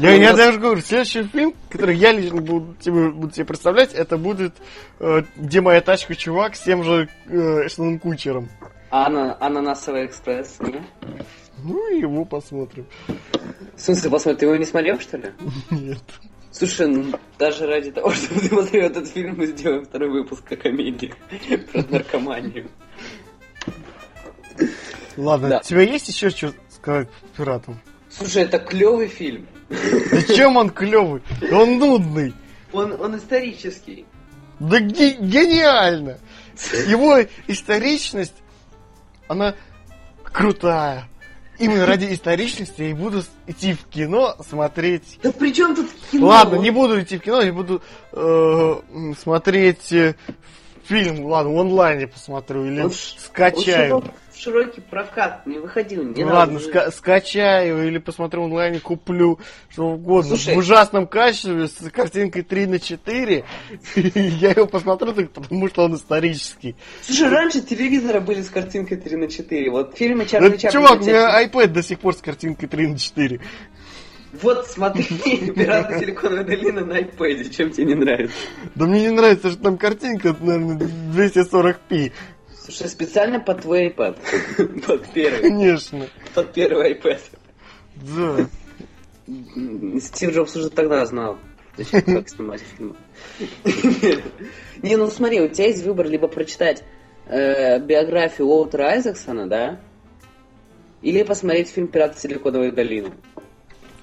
Я, я даже говорю, следующий фильм, который я лично буду тебе, буду тебе представлять, это будет э, «Где моя тачка, чувак» с тем же э, Эштоном Кучером. Ана... Ананасовый экспресс, не? Ну, его посмотрим. В смысле, посмотри, ты его не смотрел, что ли? Нет. Слушай, ну, даже ради того, чтобы ты посмотрел этот фильм, мы сделаем второй выпуск о комедии про наркоманию. Ладно, Да. у тебя есть еще что сказать пиратам? Слушай, это клевый фильм. Зачем он клевый? Он нудный. Он, он исторический. Да ге- гениально! Его историчность, она крутая. Именно ради историчности я и буду идти в кино смотреть. Да при чем тут кино? Ладно, не буду идти в кино, я буду э, смотреть э, фильм, ладно, в онлайне посмотрю или Он скачаю. Он широкий прокат не выходил. Не Ну ладно, ска- скачаю или посмотрю онлайне, куплю, что угодно. Слушай. В ужасном качестве, с картинкой 3 на 4. Я его посмотрю только потому, что он исторический. Слушай, раньше телевизоры были с картинкой 3 на 4. Вот фильмы Чарли Чаплина... чувак, у меня iPad до сих пор с картинкой 3 на 4. Вот смотри, «Пираты Силиконовой долины» на iPad. Чем тебе не нравится? Да мне не нравится, что там картинка, наверное, 240p. Слушай, специально под твой iPad. Под первый. Конечно. Под первый iPad. Да. Стив Джобс уже тогда знал, зачем, как снимать фильмы. Не, ну смотри, у тебя есть выбор либо прочитать э, биографию Уолтера Айзексона, да? Или посмотреть фильм «Пираты Силиконовой долины».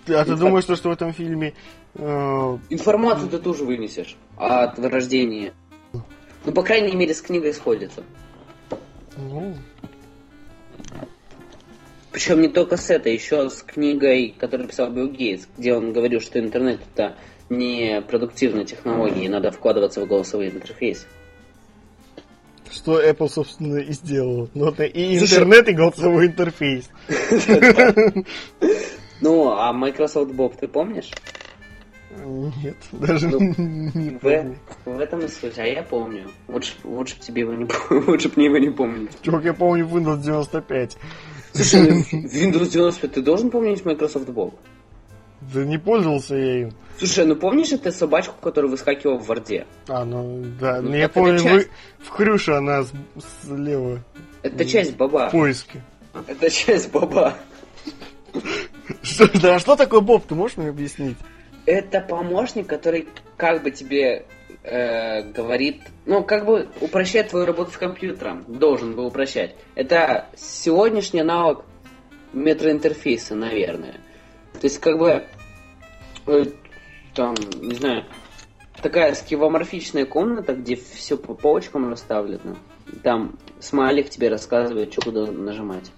А ты думаешь, что, что в этом фильме... э, Информацию ты тоже вынесешь от рождения. Ну, по крайней мере, с книгой сходится. Ну, Причем не только с этой, еще с книгой, которую писал Билл Гейтс, где он говорил, что интернет это не продуктивная технология, и надо вкладываться в голосовые интерфейсы. что Apple, собственно, и сделала. Ну, это и интернет, и голосовой интерфейс. Ну, а Microsoft Bob ты помнишь? Нет, даже Ну, не В, помню. в этом и суть, а я помню. Лучше, лучше б тебе его не лучше б мне его не помнить. Чувак, я помню Windows 95. Слушай, ну, Windows 95 ты должен помнить Microsoft Bob? Да не пользовался я им. Слушай, ну помнишь эту собачку, которая выскакивала в Варде? А, ну, да. Ну, Ну, я помню, часть. вы в Хрюше она с- слева Это часть Боба. в поиске. Это часть. Что, да, а что такое Боб, ты можешь мне объяснить? Это помощник, который как бы тебе э, говорит, ну, как бы упрощает твою работу с компьютером. Должен бы упрощать. Это сегодняшний навык метроинтерфейса, наверное. То есть, как бы, э, там, не знаю, такая скивоморфичная комната, где все по полочкам расставлено. Там смайлик тебе рассказывает, что куда нажимать.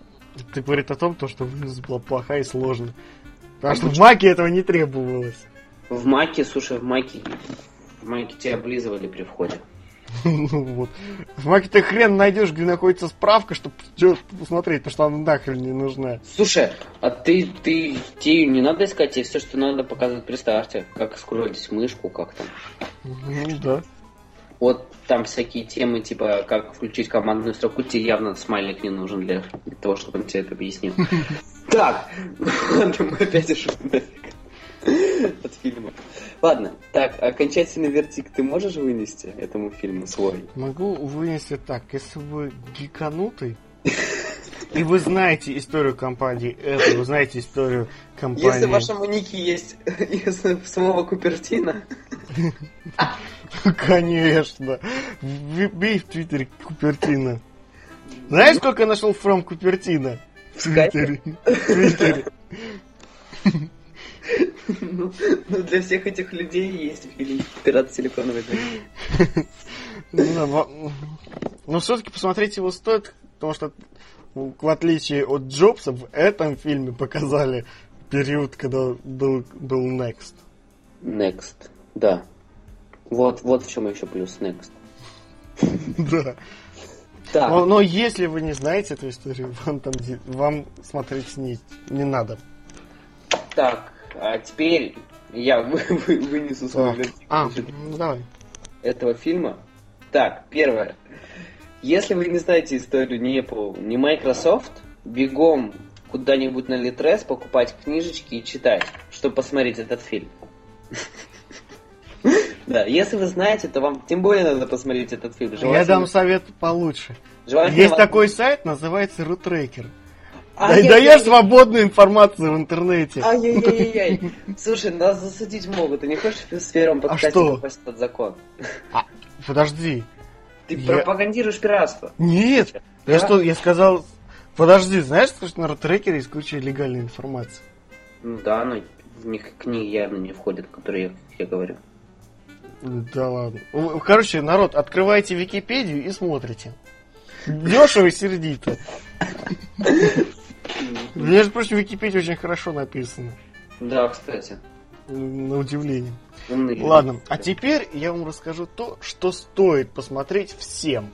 Это говорит о том, то, что Windows была плохая и сложная. Потому что в Маке этого не требовалось. В Маке, слушай, в Маке, в Маке тебя облизывали при входе. Ну вот. В Маке ты хрен найдешь, где находится справка, чтобы посмотреть, потому что она нахрен не нужна. Слушай, а ты, ты, тебе не надо искать, тебе все, что надо, показывать при старте. Как скроллить мышку, как там. Ну да. Вот там всякие темы, типа, как включить командную строку, тебе явно смайлик не нужен для, для того, чтобы он тебе это объяснил. Так, ладно, мы опять нафиг от фильма. Ладно, так, окончательный вердикт ты можешь вынести этому фильму свой? Могу вынести так, если вы гиканутый, и вы знаете историю компании Apple, вы знаете историю компании... Если в вашем нике есть самого Купертина... Конечно. Бей в Твиттере Купертина. Знаешь, сколько я нашел From Купертина? В Твиттере. Ну, ну, для всех этих людей есть фильм «Пираты Силиконовой долины». Ну, но все-таки посмотреть его стоит, потому что в отличие от Джобса, в этом фильме показали период, когда был, был Next. Next, да. Вот, вот в чем еще плюс Next. Да. Так. Но, но если вы не знаете эту историю, вам, там, вам смотреть не, не надо. Так, а теперь я вы, вы, вынесу свой вердикт А, ну давай. этого фильма. Так, первое. Если вы не знаете историю ни Apple, ни Microsoft, бегом куда-нибудь на Литрес покупать книжечки и читать, чтобы посмотреть этот фильм. Да, если вы знаете, то вам тем более надо посмотреть этот фильм. Я дам совет получше. Желательно Есть вам- такой сайт, называется Рутрекер. А, Да, я- даешь свободную информацию в интернете. Ай-яй-яй-яй. Слушай, нас засудить могут. Ты не хочешь в первом подкасте А что? попасть под закон? Подожди. Ты Я- пропагандируешь пиратство. Нет, Да? я что, я сказал... Подожди, знаешь, что на Рутрекере есть куча легальной информации? Ну да, но в них книги явно не входят, которые я, я говорю. Да ладно. Ну, Короче, народ, открывайте Википедию и смотрите. Дешево и сердито. Между прочим, в Википедии очень хорошо написано. Да, кстати. На удивление. Умные. Ладно, а теперь я вам расскажу то, что стоит посмотреть всем.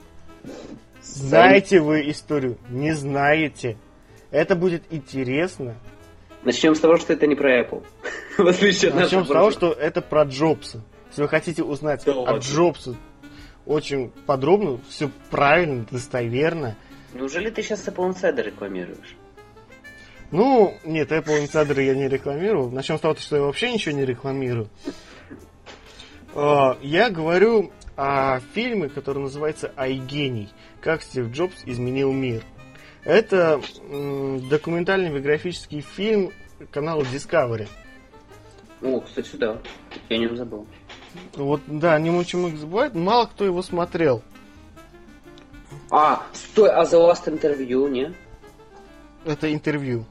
Знаете вы историю? Не знаете. Это будет интересно. Начнем с того, что это не про Apple. В отличие от Начнем с того, что это про Джобса. Если вы хотите узнать Да о. Джобсе очень подробно, все правильно, достоверно, Неужели ты сейчас Apple Insider рекламируешь? Ну, нет, Apple Insider я не рекламирую. Начнем с того, что я вообще ничего не рекламирую. А, Я говорю о фильме, который называется «Айгений. Как Стив Джобс изменил мир». Это документальный биографический фильм канала Discovery. О, кстати, да. Я не забыл. Вот, да, не очень их забывают, мало кто его смотрел. А, стой, а The Last Interview, не? Это интервью.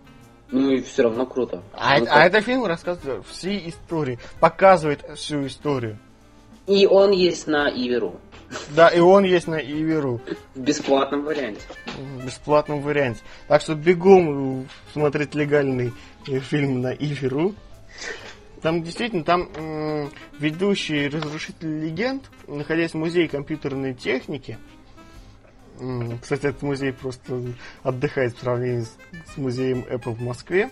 Ну и все равно круто. А, Ну, а это фильм рассказывает все истории, показывает всю историю. И он есть на Иверу. Да, и он есть на Иверу. В бесплатном варианте. в бесплатном варианте. Так что бегом смотреть легальный э, фильм на Иверу. Там действительно, там м, ведущий разрушитель легенд, находясь в музее компьютерной техники, кстати, этот музей просто отдыхает в сравнении с, музеем Apple в Москве.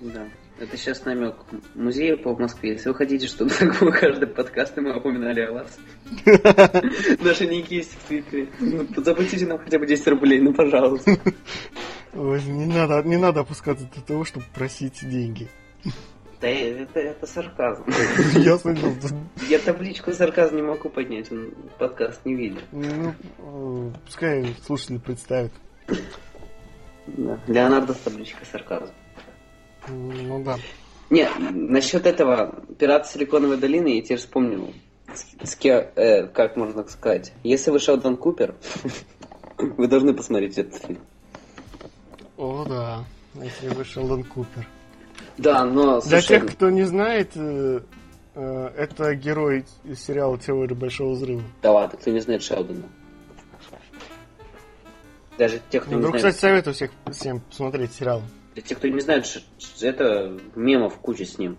Да. Это сейчас намек. Музей по Москве. Если вы хотите, чтобы так было каждый подкаст, и мы упоминали о вас. Наши ники есть в Твиттере. Ну, Заплатите нам хотя бы 10 рублей, ну пожалуйста. Ой, Не надо, не надо опускаться до того, чтобы просить деньги. Да это, это сарказм. Ясно, дело. Я табличку сарказм не могу поднять, он подкаст не видит. Ну, э, пускай слушатели представят. Да. Леонардо с табличкой сарказм. Ну да. Не, насчет этого пират Силиконовой долины я теперь вспомнил. С- с ке- э, как можно сказать? Если вы Шелдон Купер, вы должны посмотреть этот фильм. О, да. Если вы Шелдон Купер. Да, но Для слушай, тех, кто не знает, э, э, это герой сериала Теория Большого Взрыва. Да ладно, кто не знает Шелдона. Даже те, кто Ну, не Вдруг, знает. кстати, советую всех, всем посмотреть сериал. Для тех, кто не знает, это мемов куча с ним.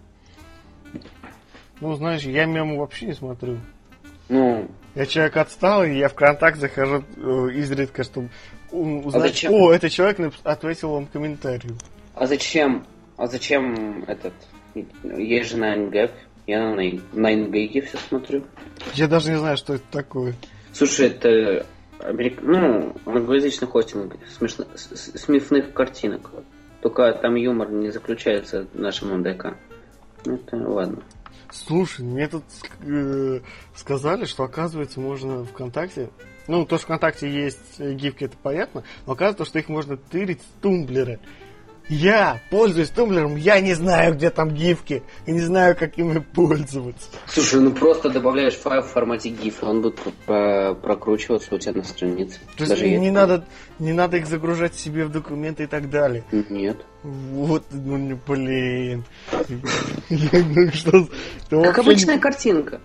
Ну, знаешь, я мемы вообще не смотрю. Ну, Я человек отсталый, я в контакт захожу э, изредка, чтобы у- узнать, зачем? о, этот человек ответил вам комментарию. а зачем, а зачем этот, есть же на НГЭП Я на Найнгейке все смотрю. Я даже не знаю, что это такое. Слушай, это америк... ну, англоязычный хостинг смешно... смешных картинок. Только там юмор не заключается в нашем МДК. Ну, это ладно. Слушай, мне тут э, сказали, что оказывается можно ВКонтакте ну, то, что ВКонтакте есть гифки, это понятно, но оказывается, что их можно тырить с тумблера. Я пользуюсь тумблером, я не знаю, где там гифки, и не знаю, как ими пользоваться. Слушай, ну просто добавляешь файл в формате GIF, он будет прокручиваться у тебя на странице. То есть не надо, не надо их загружать себе в документы и так далее. Нет. Вот, ну блин. Ну что? Как обычная картинка.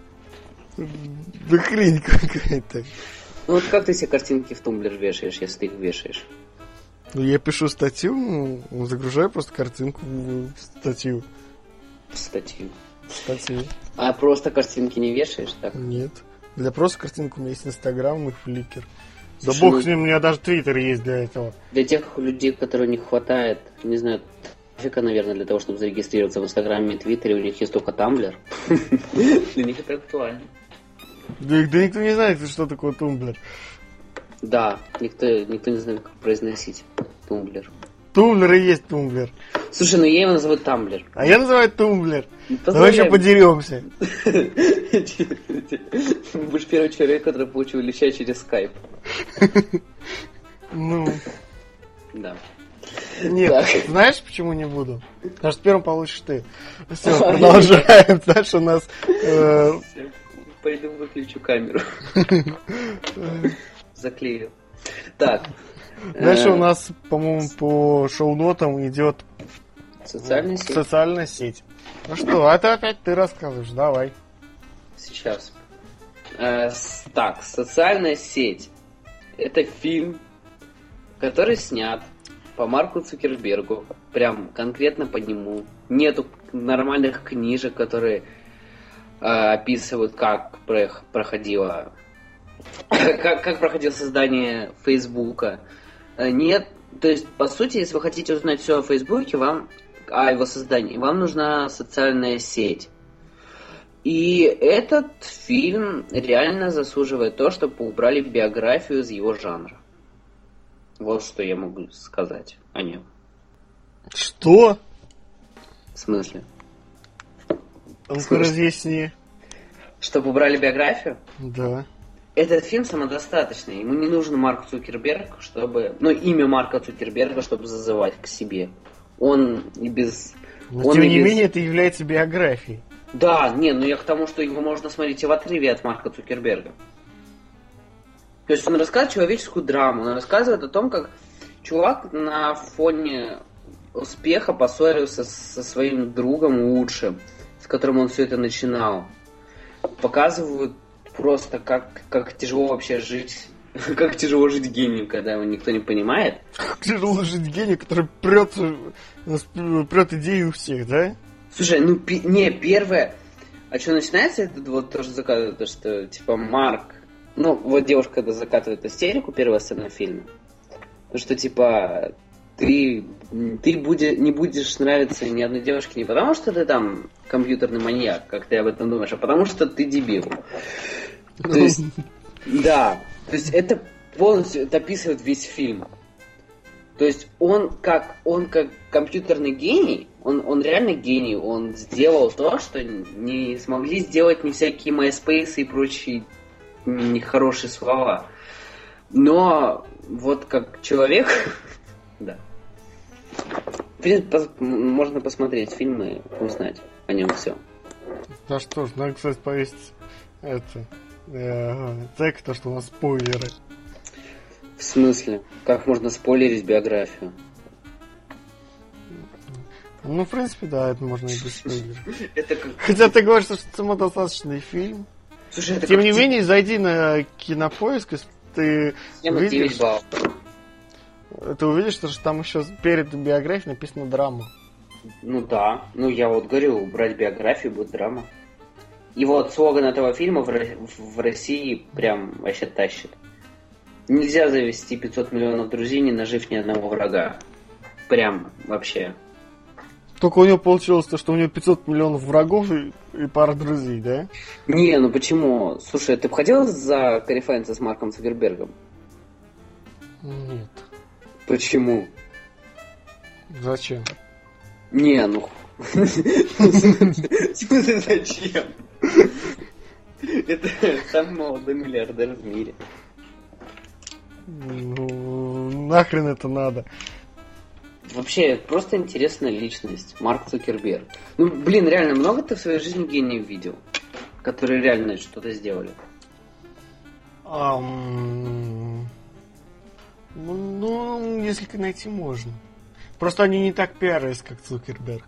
Да хрень какая-то. Ну вот как ты себе картинки в тумблер вешаешь, если ты их вешаешь? Ну, я пишу статью, ну, загружаю просто картинку в статью. В статью. Статью. А просто картинки не вешаешь, так? Нет. Для просто картинок у меня есть Инстаграм и Фликер. Да бог ну... с ним, у меня даже Твиттер есть для этого. Для тех людей, которые не хватает, не знаю, трафика, наверное, для того, чтобы зарегистрироваться в Инстаграме и Твиттере, у них есть только Тамблер. Для них это актуально. Да, да никто не знает, что такое тумблер. Да, никто, никто не знает, как произносить тумблер. Тумблер и есть тумблер. Слушай, ну я его называю тамблер. А я называю тумблер. Давай еще подеремся. Будешь первый человек, который получил леща через скайп. Ну. Да. Нет, так. знаешь, почему не буду? Потому что первым получишь ты. Все, продолжаем. Дальше у нас... Э, Пойду выключу камеру. Заклею. Так. Дальше у э, нас, по-моему, по шоу-нотам идет социальная сеть. Социальная сеть. Ну что, это опять ты рассказываешь, давай. Сейчас. Э, так, социальная сеть. Это фильм, который снят по Марку Цукербергу. Прям конкретно по нему. Нету нормальных книжек, которые э, описывают, как проходило как, как проходило создание Фейсбука. Э, нет, то есть, по сути, если вы хотите узнать все о Фейсбуке, вам, о его создании, вам нужна социальная сеть. И этот фильм реально заслуживает то, чтобы убрали биографию из его жанра. Вот что я могу сказать о нем. Что? В смысле? Ну-ка разъясни. Чтобы убрали биографию? Да. Этот фильм самодостаточный. Ему не нужен Марк Цукерберг, чтобы... Ну, имя Марка Цукерберга, чтобы зазывать к себе. Он и без... Но, он тем не без... менее, это является биографией. Да, не, ну я к тому, что его можно смотреть и в отрыве от Марка Цукерберга. То есть он рассказывает человеческую драму, он рассказывает о том, как чувак на фоне успеха поссорился со своим другом лучшим, с которым он все это начинал. Показывают просто как, как тяжело вообще жить как тяжело жить гению, когда его никто не понимает. Как тяжело жить гению, который прет, прет идеи у всех, да? Слушай, ну пи- не, первое, а что начинается это вот тоже закатывает, то, что типа Марк, ну вот девушка когда закатывает истерику, первая сцена фильма, то что типа ты, ты буде, не будешь нравиться ни одной девушке не потому, что ты там компьютерный маньяк, как ты об этом думаешь, а потому что ты дебил. То есть, да, то есть это полностью это описывает весь фильм. То есть он как, он как компьютерный гений, он, он реально гений, он сделал то, что не смогли сделать не всякие MySpace и прочие нехорошие слова. Но вот как человек, да. В принципе, можно посмотреть фильмы, узнать о нем все. Да что ж, надо, кстати, повесить это так, то, что у нас спойлеры. В смысле? Как можно спойлерить биографию? Ну, в принципе, да, это можно и без спойлеров. Хотя ты говоришь, что это самодостаточный фильм. Слушай, Тем не менее, зайди на кинопоиск, если ты увидишь... Ты увидишь, что там еще перед биографией написано драма. Ну да. Ну я вот говорю, брать биографию будет драма. И вот слоган этого фильма в, в России прям вообще тащит. Нельзя завести 500 миллионов друзей, не нажив ни одного врага. Прям вообще. Только у него получилось то, что у него 500 миллионов врагов и, и пара друзей, да? Не, ну почему? Слушай, ты бы хотел за корефайнца с Марком Цукербергом? Нет. Почему? Зачем? Не, ну... В смысле, зачем? Это самый молодой миллиардер в мире. Ну, нахрен это надо? Вообще, просто интересная личность. Марк Цукерберг. Ну, блин, реально, много ты в своей жизни гениев видел? Которые реально что-то сделали? Ам, Ну, несколько найти можно. Просто они не так пиарились, как Цукерберг.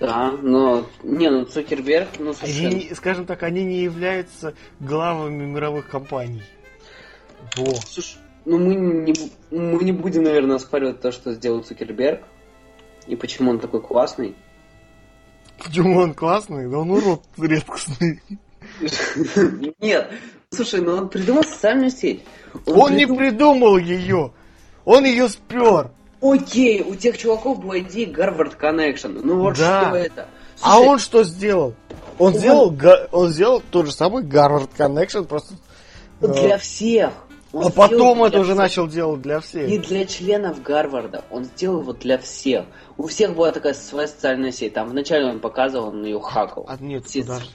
Да, но... Не, ну Цукерберг, ну Они, совершенно... не- скажем так, они не являются главами мировых компаний. Во. Слушай, ну мы не, мы не будем, наверное, оспаривать то, что сделал Цукерберг. И почему он такой классный. Почему он классный? Да он урод редкостный. Нет, слушай, ну он придумал социальную сеть. Он не придум- придумал ее. Он ее спер. Окей, у тех чуваков была идея Гарвард Connection. Ну вот Да. что это? А Слушай, он что сделал? Он Он- сделал, он сделал тот же самый Гарвард Connection, просто... э, для всех. Он А потом это уже всех. начал делать для всех. Не для членов Гарварда, он сделал его для всех. У всех была такая своя социальная сеть. Там вначале он показывал, он ее хакал. А нет, Все- подожди.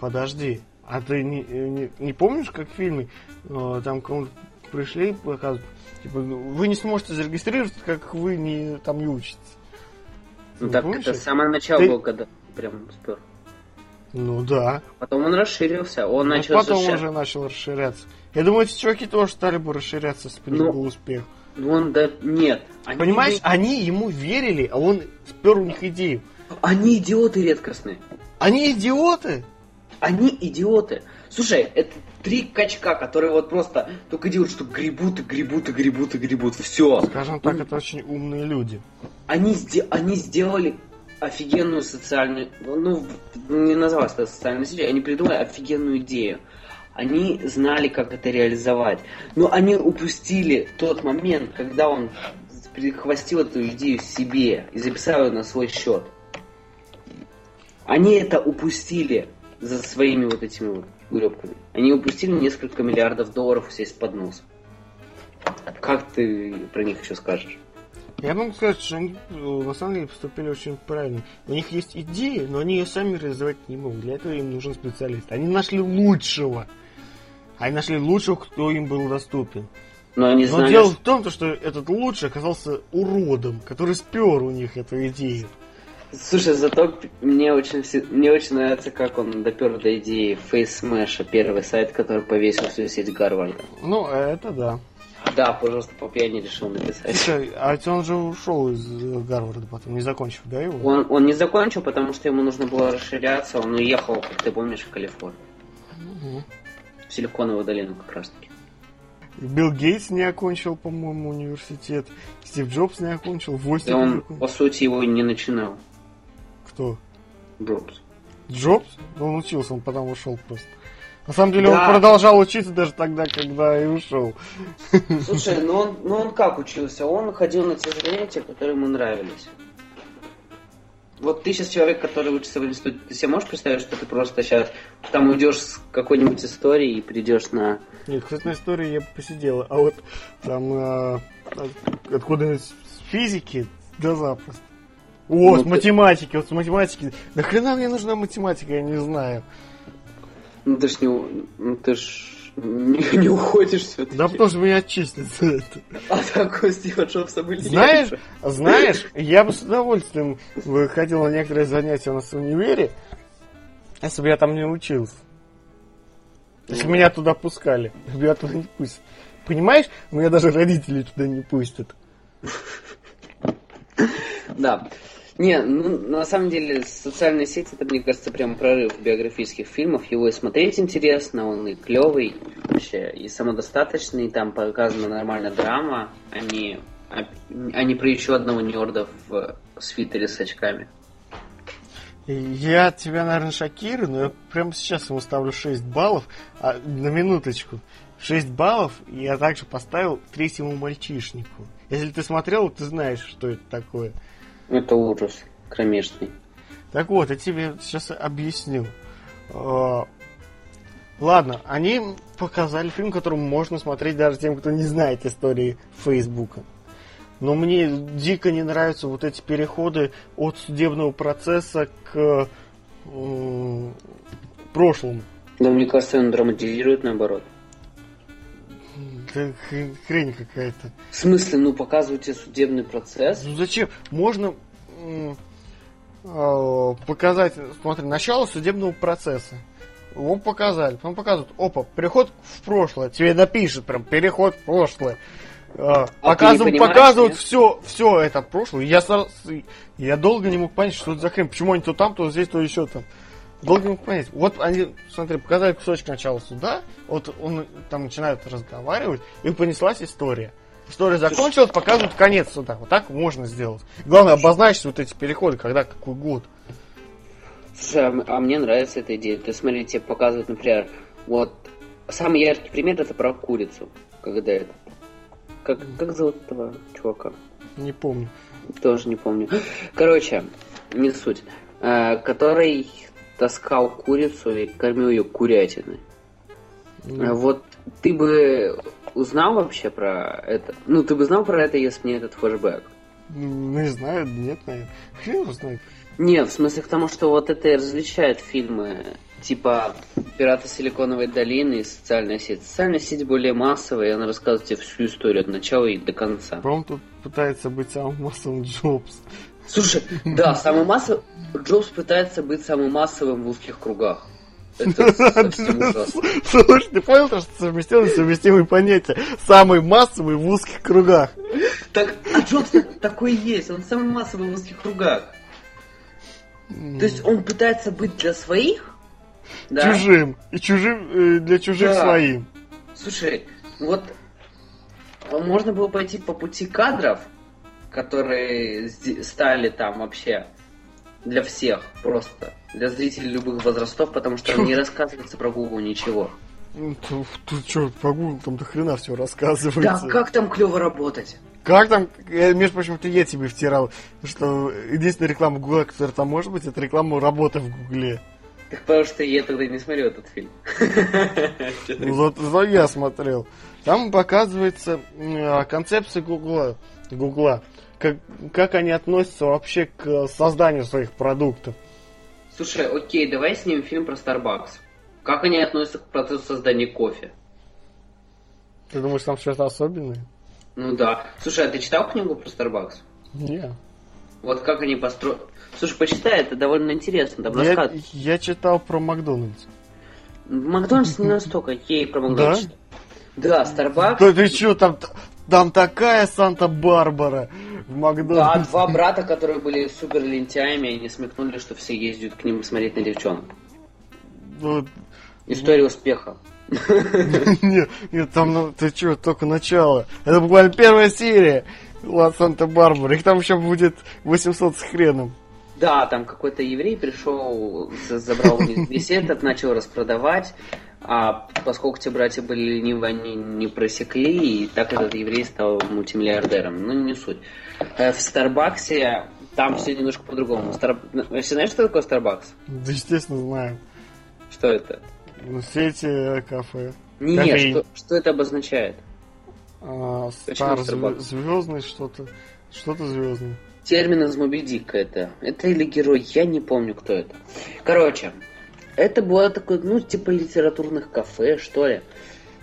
Подожди. А ты не, не, не помнишь, как в фильме э, там кому-то пришли и показывают, типа, ну, вы не сможете зарегистрироваться, как вы не там не учитесь. Ну Не так это самое начало Ты- было, когда прям спер. Ну да. Потом он расширился, он Ну, начал потом расширяться. уже начал расширяться. Я думаю, эти чуваки тоже стали бы расширяться, если бы не Ну, был успех. Ну он да нет. Они, Понимаешь, они ему верили, а он спер у них идею. Они идиоты редкостные. Они идиоты? Они идиоты. Слушай, это три качка, которые вот просто только делают, что гребут и гребут и гребут и гребут. Все. Скажем так, это очень умные люди. Они, сде- они сделали офигенную социальную... Ну, не называлось это социальной сетью, они придумали офигенную идею. Они знали, как это реализовать. Но они упустили тот момент, когда он прихвостил эту идею себе и записал ее на свой счет. Они это упустили за своими вот этими вот гребками. Они упустили несколько миллиардов долларов у себя из-под носа. Как ты про них еще скажешь? Я могу сказать, что они э, на самом деле поступили очень правильно. У них есть идеи, но они ее сами реализовать не могут. Для этого им нужен специалист. Они нашли лучшего. Они нашли лучшего, кто им был доступен. Но они Но знали, дело что- в том, то, что этот лучший оказался уродом, который спер у них эту идею. Слушай, зато мне очень, мне очень нравится, как он допер до идеи Face Smash, первый сайт, который повесил всю сеть Гарварда. Ну, это да. Да, пожалуйста, по пьяни решил написать. Слушай, а ведь он же ушел из э, Гарварда потом, не закончив, да, его? Он, он не закончил, потому что ему нужно было расширяться. Он уехал, как ты помнишь, в Калифорнию. Мгм. В Силиконовую долину как раз таки. Билл Гейтс не окончил, по-моему, университет. Стив Джобс не окончил. И Востик он, по сути, его не начинал. Кто? Джобс. Джобс? Он учился, он потом ушел просто. На самом деле Да. он продолжал учиться даже тогда, когда и ушел. Слушай, ну он, ну он как учился? Он ходил на те занятия, которые ему нравились. Вот ты сейчас человек, который учится в институте, ты себе можешь представить, что ты просто сейчас там уйдешь с какой-нибудь историей и придешь на... Нет, кстати, на истории я бы посидел. А вот там э, от- откуда с физики, да запросто. О, Ну, с ты- математики, вот с математики. Нахрена мне нужна математика, я не знаю. Ну ты ж не, ну, ты ж не, не уходишь все-таки. Да потому что меня отчислят за это. А такой Стива Джобса были Знаешь, знаешь, я бы с удовольствием бы ходил на некоторые занятия у нас в универе, если бы я там не учился. Если бы меня туда пускали, меня туда не пустят. Понимаешь, меня даже родители туда не пустят. Да. Не, ну, на самом деле, социальные сети, это, мне кажется, прям прорыв биографических фильмов. Его и смотреть интересно, он и клевый, вообще, и самодостаточный, там показана нормальная драма, а не, а, а не про еще одного нерда в свитере с очками. Я тебя, наверное, шокирую, но я прямо сейчас ему ставлю 6 баллов. А, на минуточку. 6 баллов я также поставил третьему мальчишнику. Если ты смотрел, ты знаешь, что это такое. Это ужас кромешный. Так вот, я тебе сейчас объясню. А, ладно, они показали фильм, который можно смотреть даже тем, кто не знает истории Фейсбука. Но мне дико не нравятся вот эти переходы от судебного процесса к э, прошлому. Да, мне кажется, он драматизирует наоборот. Хрень какая-то. В смысле, ну показывайте судебный процесс? Ну зачем? Можно э, показать, смотри, начало судебного процесса. Его показали, потом показывают, опа, переход в прошлое. Тебе напишет прям переход в прошлое. А, показывают, показывают все, все это прошлое. Я, я долго не мог понять, что это за хрень. Почему они то там, то здесь, то еще там. Долго понять. Вот они, смотри, показали кусочек начала суда, вот он там начинает разговаривать, и понеслась история. История закончилась, показывают конец суда. Вот так можно сделать. Главное, обозначить вот эти переходы, когда какой год. Слушай, а, а мне нравится эта идея. Ты смотри, тебе показывают, например, вот самый яркий пример это про курицу. Когда это. Как, как зовут этого чувака? Не помню. Тоже не помню. Короче, не суть. Э, который таскал курицу и кормил ее курятиной. Mm. Вот ты бы узнал вообще про это? Ну, ты бы знал про это, если бы не этот флешбэк? Ну, не знаю, нет, наверное. Хрен его знает. Нет, в смысле к тому, что вот это и различает фильмы типа «Пираты Силиконовой долины» и «Социальная сеть». Социальная сеть более массовая, и она рассказывает тебе всю историю от начала и до конца. По-моему, тут пытается быть самым массовым Джобс. Слушай, да, самый массовый... Джобс пытается быть самым массовым в узких кругах. Слушай, ты понял, что совместимые совместимые понятия? Самый массовый в узких кругах. Так, а Джобс такой есть, он самый массовый в узких кругах. То есть он пытается быть для своих, да? чужим, и чужим э, для чужих да. своим. Слушай, вот можно было пойти по пути кадров, которые стали там вообще для всех просто, для зрителей любых возрастов, потому что не рассказывается про Google ничего. Ну, тут, тут что, по Google там до хрена все рассказывается. Да, как там клево работать? Как там, я, между прочим, это я тебе втирал, что единственная реклама Гугла, которая там может быть, это реклама работы в Гугле. Так потому что я тогда не смотрел этот фильм. Ну, зато я смотрел. Там показывается концепция Гугла. Гугла. Как, как они относятся вообще к созданию своих продуктов. Слушай, окей, давай снимем фильм про Starbucks. Как они относятся к процессу создания кофе? Ты думаешь, там что-то особенное? Ну да. Слушай, а ты читал книгу про Starbucks? Нет. Вот как они построили... Слушай, почитай, это довольно интересно. Там я, я читал про Макдональдс. Макдональдс не настолько, ей про Макдональдс. Да? Starbucks... Да ты что, там, там такая Санта-Барбара в Макдональдсе. Да, два брата, которые были супер лентяями, они смекнули, что все ездят к ним смотреть на девчонок. Вот. История успеха. Нет, нет, там, ну, ты что, только начало. Это буквально первая серия. Ла Санта-Барбара. Их там еще будет 800 с хреном. Да, там какой-то еврей пришел, забрал весь этот, начал распродавать. А поскольку те братья были ленивы, они не просекли, и так этот еврей стал мультимиллиардером. Ну, не суть. Э, в Старбаксе там все немножко по-другому. Стар... Вообще знаешь, что такое Старбакс? Да, естественно, знаю. Что это? Ну, сети э, кафе. Нет, что, что это обозначает? А, стар, звездный что-то. Что-то звездное. Термин из Моби Дика это. Это или герой, я не помню, кто это. Короче, это было такое, ну, типа литературных кафе, что ли.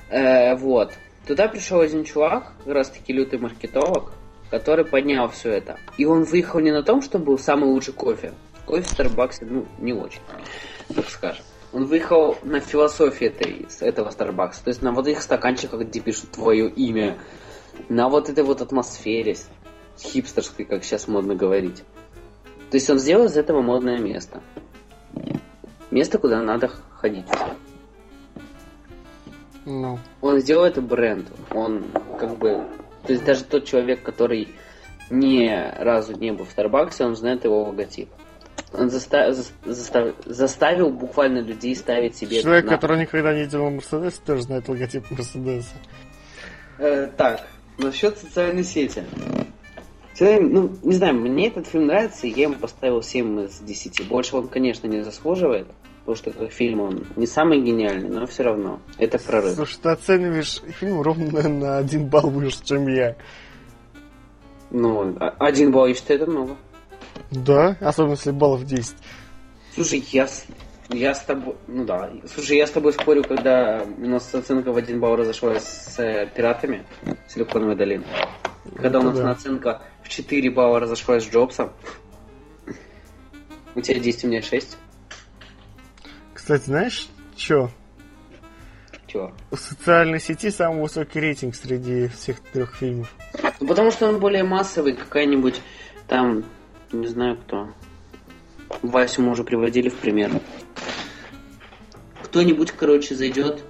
Э, вот. Туда пришел один чувак, как раз таки лютый маркетолог, который поднял все это. И он выехал не на том, что был самый лучший кофе. Кофе в Старбаксе, ну, не очень, так скажем. Он выехал на философии этой, этого Starbucks. То есть на вот этих стаканчиках, где пишут твое имя. На вот этой вот атмосфере хипстерской, как сейчас модно говорить. То есть он сделал из этого модное место. Место, куда надо ходить. No. Ну. Он сделал это бренд. Он как бы... То есть даже тот человек, который ни разу не был в Старбаксе, он знает его логотип. Он заста... Заста... заставил буквально людей ставить себе... Человек, на... который никогда не видел Мерседес, тоже знает логотип Мерседеса. Э, так, насчет социальной сети. Ну, не знаю, мне этот фильм нравится, я ему поставил 7 из 10. Больше он, конечно, не заслуживает, потому что как фильм он не самый гениальный, но все равно. Это прорыв. Слушай, ты оцениваешь фильм ровно на один балл выше, чем я. Ну, а- один балл, я считаю, это много. Да, особенно если баллов 10. Слушай, я, с- я с тобой... Ну да. Слушай, я с тобой спорю, когда у нас оценка в один балл разошлась с э, пиратами Силиконовой долины. Когда у Это нас да. оценка 4 балла разошлась с Джобсом. У тебя 10, у меня 6. Кстати, знаешь, что? Чего? У социальной сети самый высокий рейтинг среди всех трех фильмов. Ну, потому что он более массовый, какая-нибудь там, не знаю кто. Васю мы уже приводили в пример. Кто-нибудь, короче, зайдет,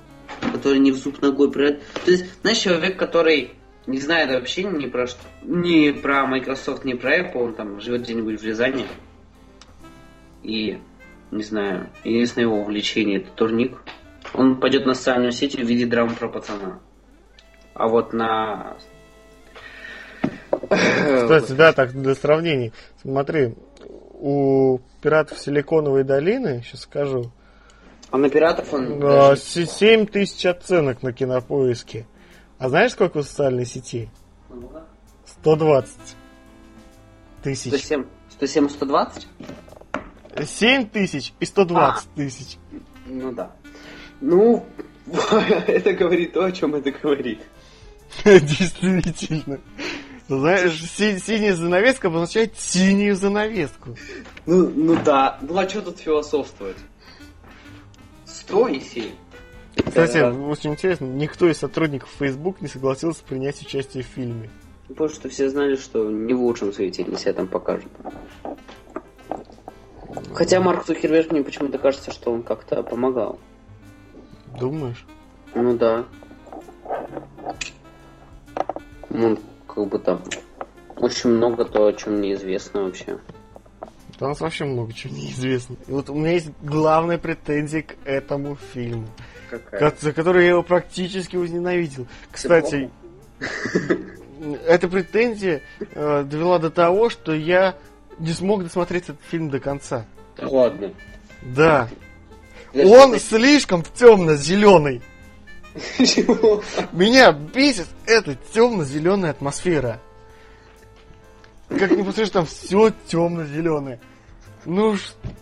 который не в зуб ногой пройдет. То есть, знаешь, человек, который не знает вообще ни про что, ни про Microsoft, ни про Apple, он там живет где-нибудь в Рязани. И, не знаю, единственное его увлечение это турник. Он пойдет на социальную сеть и увидит драму про пацана. А вот на Кстати, да, так для сравнений. Смотри, у пиратов Силиконовой долины, сейчас скажу, А на пиратов он а, даже- с- 7 тысяч оценок на кинопоиске. А знаешь, сколько у социальной сети? 120 тысяч. 107, 107, 120? 7 тысяч и 120 тысяч. Ну да. Ну, это говорит то, о чем это говорит. Действительно. Знаешь, си- синяя занавеска обозначает синюю занавеску. Ну, ну да. Ну а что тут философствовать? 100 и 7. Кстати, Да. очень интересно, никто из сотрудников Facebook не согласился принять участие в фильме. Потому что все знали, что не в лучшем свете они себя там покажут. Хотя Марк Цукерберг мне почему-то кажется, что он как-то помогал. Думаешь? Ну да. Ну, как бы там очень много то, о чем неизвестно вообще. Да у нас вообще много чего неизвестно. И вот у меня есть главная претензия к этому фильму, Какая? за который я его практически возненавидел. Кстати, эта претензия э, довела до того, что я не смог досмотреть этот фильм до конца. Да ладно. Да, Да он что слишком темно-зеленый. Меня бесит эта темно-зеленая атмосфера. Как ни посмотришь, там все темно-зеленое. Ну,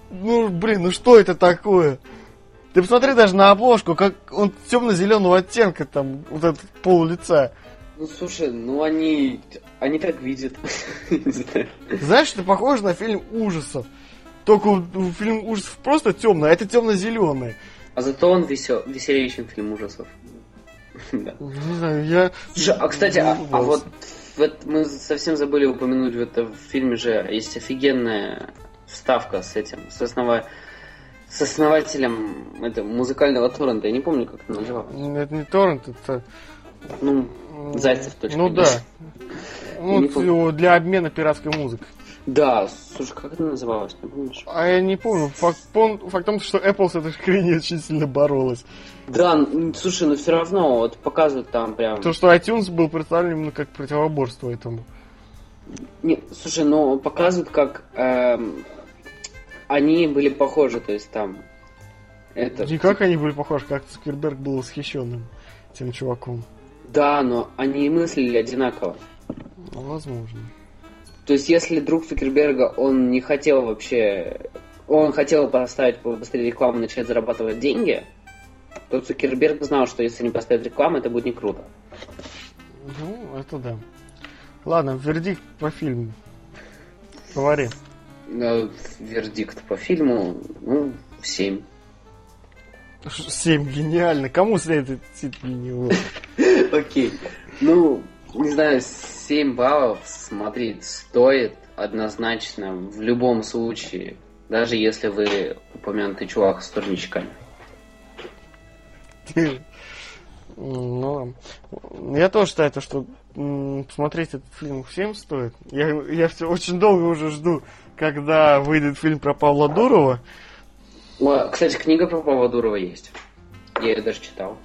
ну, блин, ну что это такое? Ты посмотри даже на обложку, как он темно-зеленого оттенка, там, вот этот пол лица. Ну слушай, ну они. Они так видят. Знаешь, это похоже на фильм ужасов. Только фильм ужасов просто темный, а это темно-зеленый. А зато он весел, веселее, чем фильм ужасов. Да. Не знаю, я... Слушай, а кстати, а, а вот мы совсем забыли упомянуть в этом фильме же есть офигенная вставка с этим, с, основа- с основателем этого музыкального торрента. Я не помню, как это называлось. Это не торрент, это... Ну, Зайцев точно. Ну да. Ну, для обмена пиратской музыкой. Да, слушай, как это называлось, не помнишь? А я не помню. Факт, пом- факт в том, что Apple с этой хренью очень сильно боролась. Да, н- слушай, но все равно вот показывают там прям. Потому что iTunes был представлен именно как противоборство этому. Не, слушай, ну показывают, как эм, они были похожи, то есть там. Это. И как они были похожи, как Цукерберг был восхищенным тем чуваком. Да, но они и мыслили одинаково. Ну, возможно. То есть, если друг Цукерберга, он не хотел вообще... Он хотел поставить побыстрее рекламу, начать зарабатывать деньги, то Цукерберг знал, что если не поставить рекламу, это будет не круто. Ну, это да. Ладно, вердикт по фильму. Говори. Э, Вердикт по фильму, ну, 7. Ш- Семь, гениально. Кому следует для него? Окей. Ну, не знаю, 7 баллов смотреть стоит однозначно в любом случае. Даже если вы упомянутый чувак с турничками. Ну, я тоже считаю, то, что м, посмотреть этот фильм всем стоит. Я, я все очень долго уже жду, когда выйдет фильм про Павла Дурова. Кстати, книга про Павла Дурова есть. Я ее даже читал.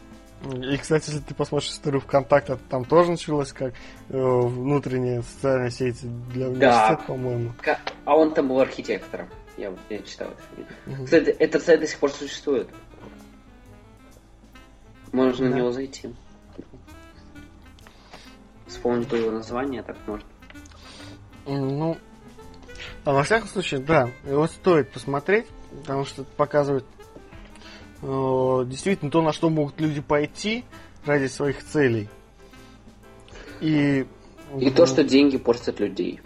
И, кстати, если ты посмотришь историю ВКонтакте, там тоже началось как э, внутренняя социальная сеть для университета, Да. по-моему. А он там был архитектором. Я, я читал это. Мгм. Кстати, этот сайт до сих пор существует. Можно Да. на него зайти. Вспомнить его название, так можно. Ну, а во всяком случае, да, его стоит посмотреть, потому что это показывает э, действительно то, на что могут люди пойти ради своих целей. И, И то, что деньги портят людей.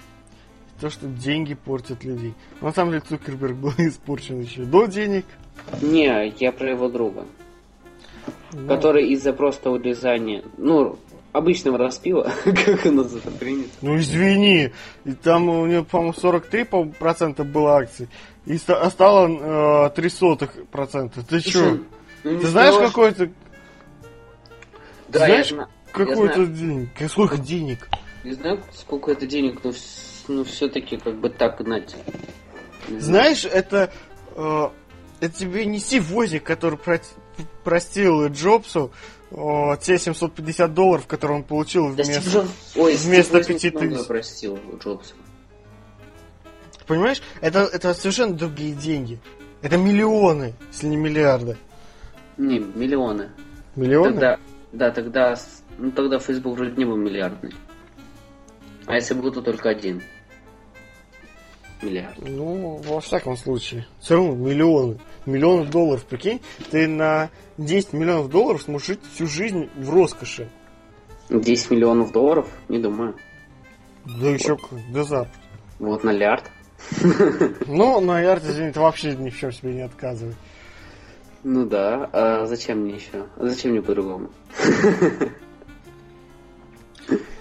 то, что деньги портят людей. На самом деле Цукерберг был испорчен еще до денег. Не, я про его друга. но- Который из-за просто урезания, ну, обычного распила, как у нас это принято. Ну извини, и там у него, по-моему, 43% процента было акций, и а стало э, 3 сотых процента. Ты чё? Ну, не Ты знаешь, сказала, какой-то Да, знаешь, я, какой-то знаю. денег? Сколько денег? не знаю, сколько это денег, но, вс- ну, все-таки как бы так знаю. Знаешь, это, э, это тебе не Сивозик, который про- простил Джобсу э, те 750 долларов, которые он получил Да вместо... Джобс- Ой, вместо Стив Джобс 5000. многое простил Джобсу. Понимаешь, это, это совершенно другие деньги. Это миллионы, если не миллиарды. Не, миллионы. Миллионы? Тогда, да, тогда, ну, тогда Facebook вроде не был миллиардный. А если был, то только один миллиард. Ну, во всяком случае. Все равно миллионы. Миллионы долларов, прикинь, ты на 10 миллионов долларов сможешь жить всю жизнь в роскоши. 10 миллионов долларов? Не думаю. Да еще как, до завтра. Вот на лярд. Ну, на Ярте, извините, вообще ни в чем себе не отказывай. Ну да, а зачем мне еще? А зачем мне по-другому?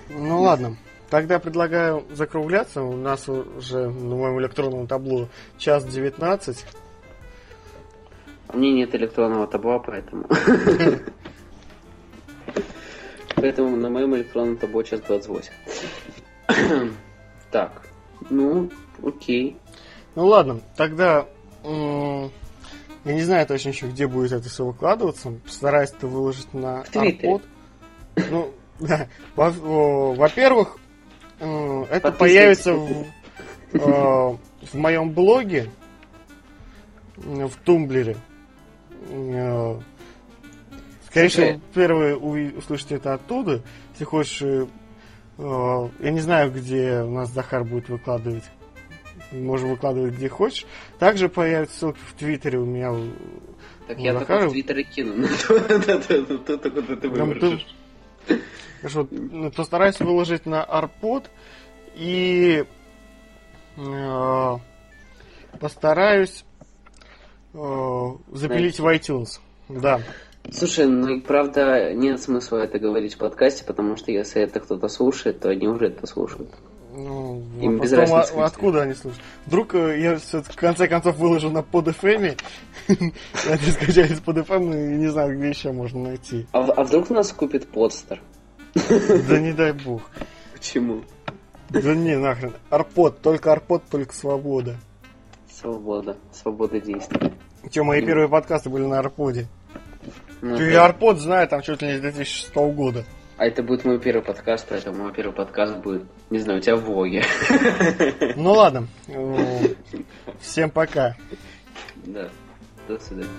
Ну ладно, тогда предлагаю закругляться. У нас уже на моем электронном табло час 19. У меня нет электронного табло, поэтому... Поэтому на моем электронном табло час 28. Так, ну, окей. Ну ладно, тогда я не знаю точно еще, где будет это все выкладываться. Постараюсь это выложить на. Арпод. Ну, да. Во-первых, это появится в, э, в моем блоге, в Тумблере. Э, Скорее всего, первые услышите это оттуда. Если хочешь, э, я не знаю, где у нас Захар будет выкладывать. Можем выкладывать где хочешь. Также появятся ссылки в Твиттере у меня. Так я только в Твиттере кину. Тут Хорошо, ну, постараюсь выложить на Арпод и э, постараюсь э, запилить в iTunes. Да. Слушай, ну правда нет смысла это говорить в подкасте, потому что если это кто-то слушает, то они уже это слушают. Ну, Им вопрос без в том, разницы, а- откуда они слушают. Вдруг э, я все в конце концов выложу на PodFM, они скачали с PodFM и не знаю, где еще можно найти. А, а вдруг нас купит подстер? Да не дай бог. Почему? Да не, нахрен. Арпод, только Арпод, только свобода. Свобода. Свобода действий. Че, мои первые подкасты были на Арподе. Ну, Ты Арпод знаю, там чуть ли не с 2006 года. А это будет мой первый подкаст, поэтому мой первый подкаст будет, не знаю, у тебя в влоге. Ну ладно. Всем пока. Да. До свидания.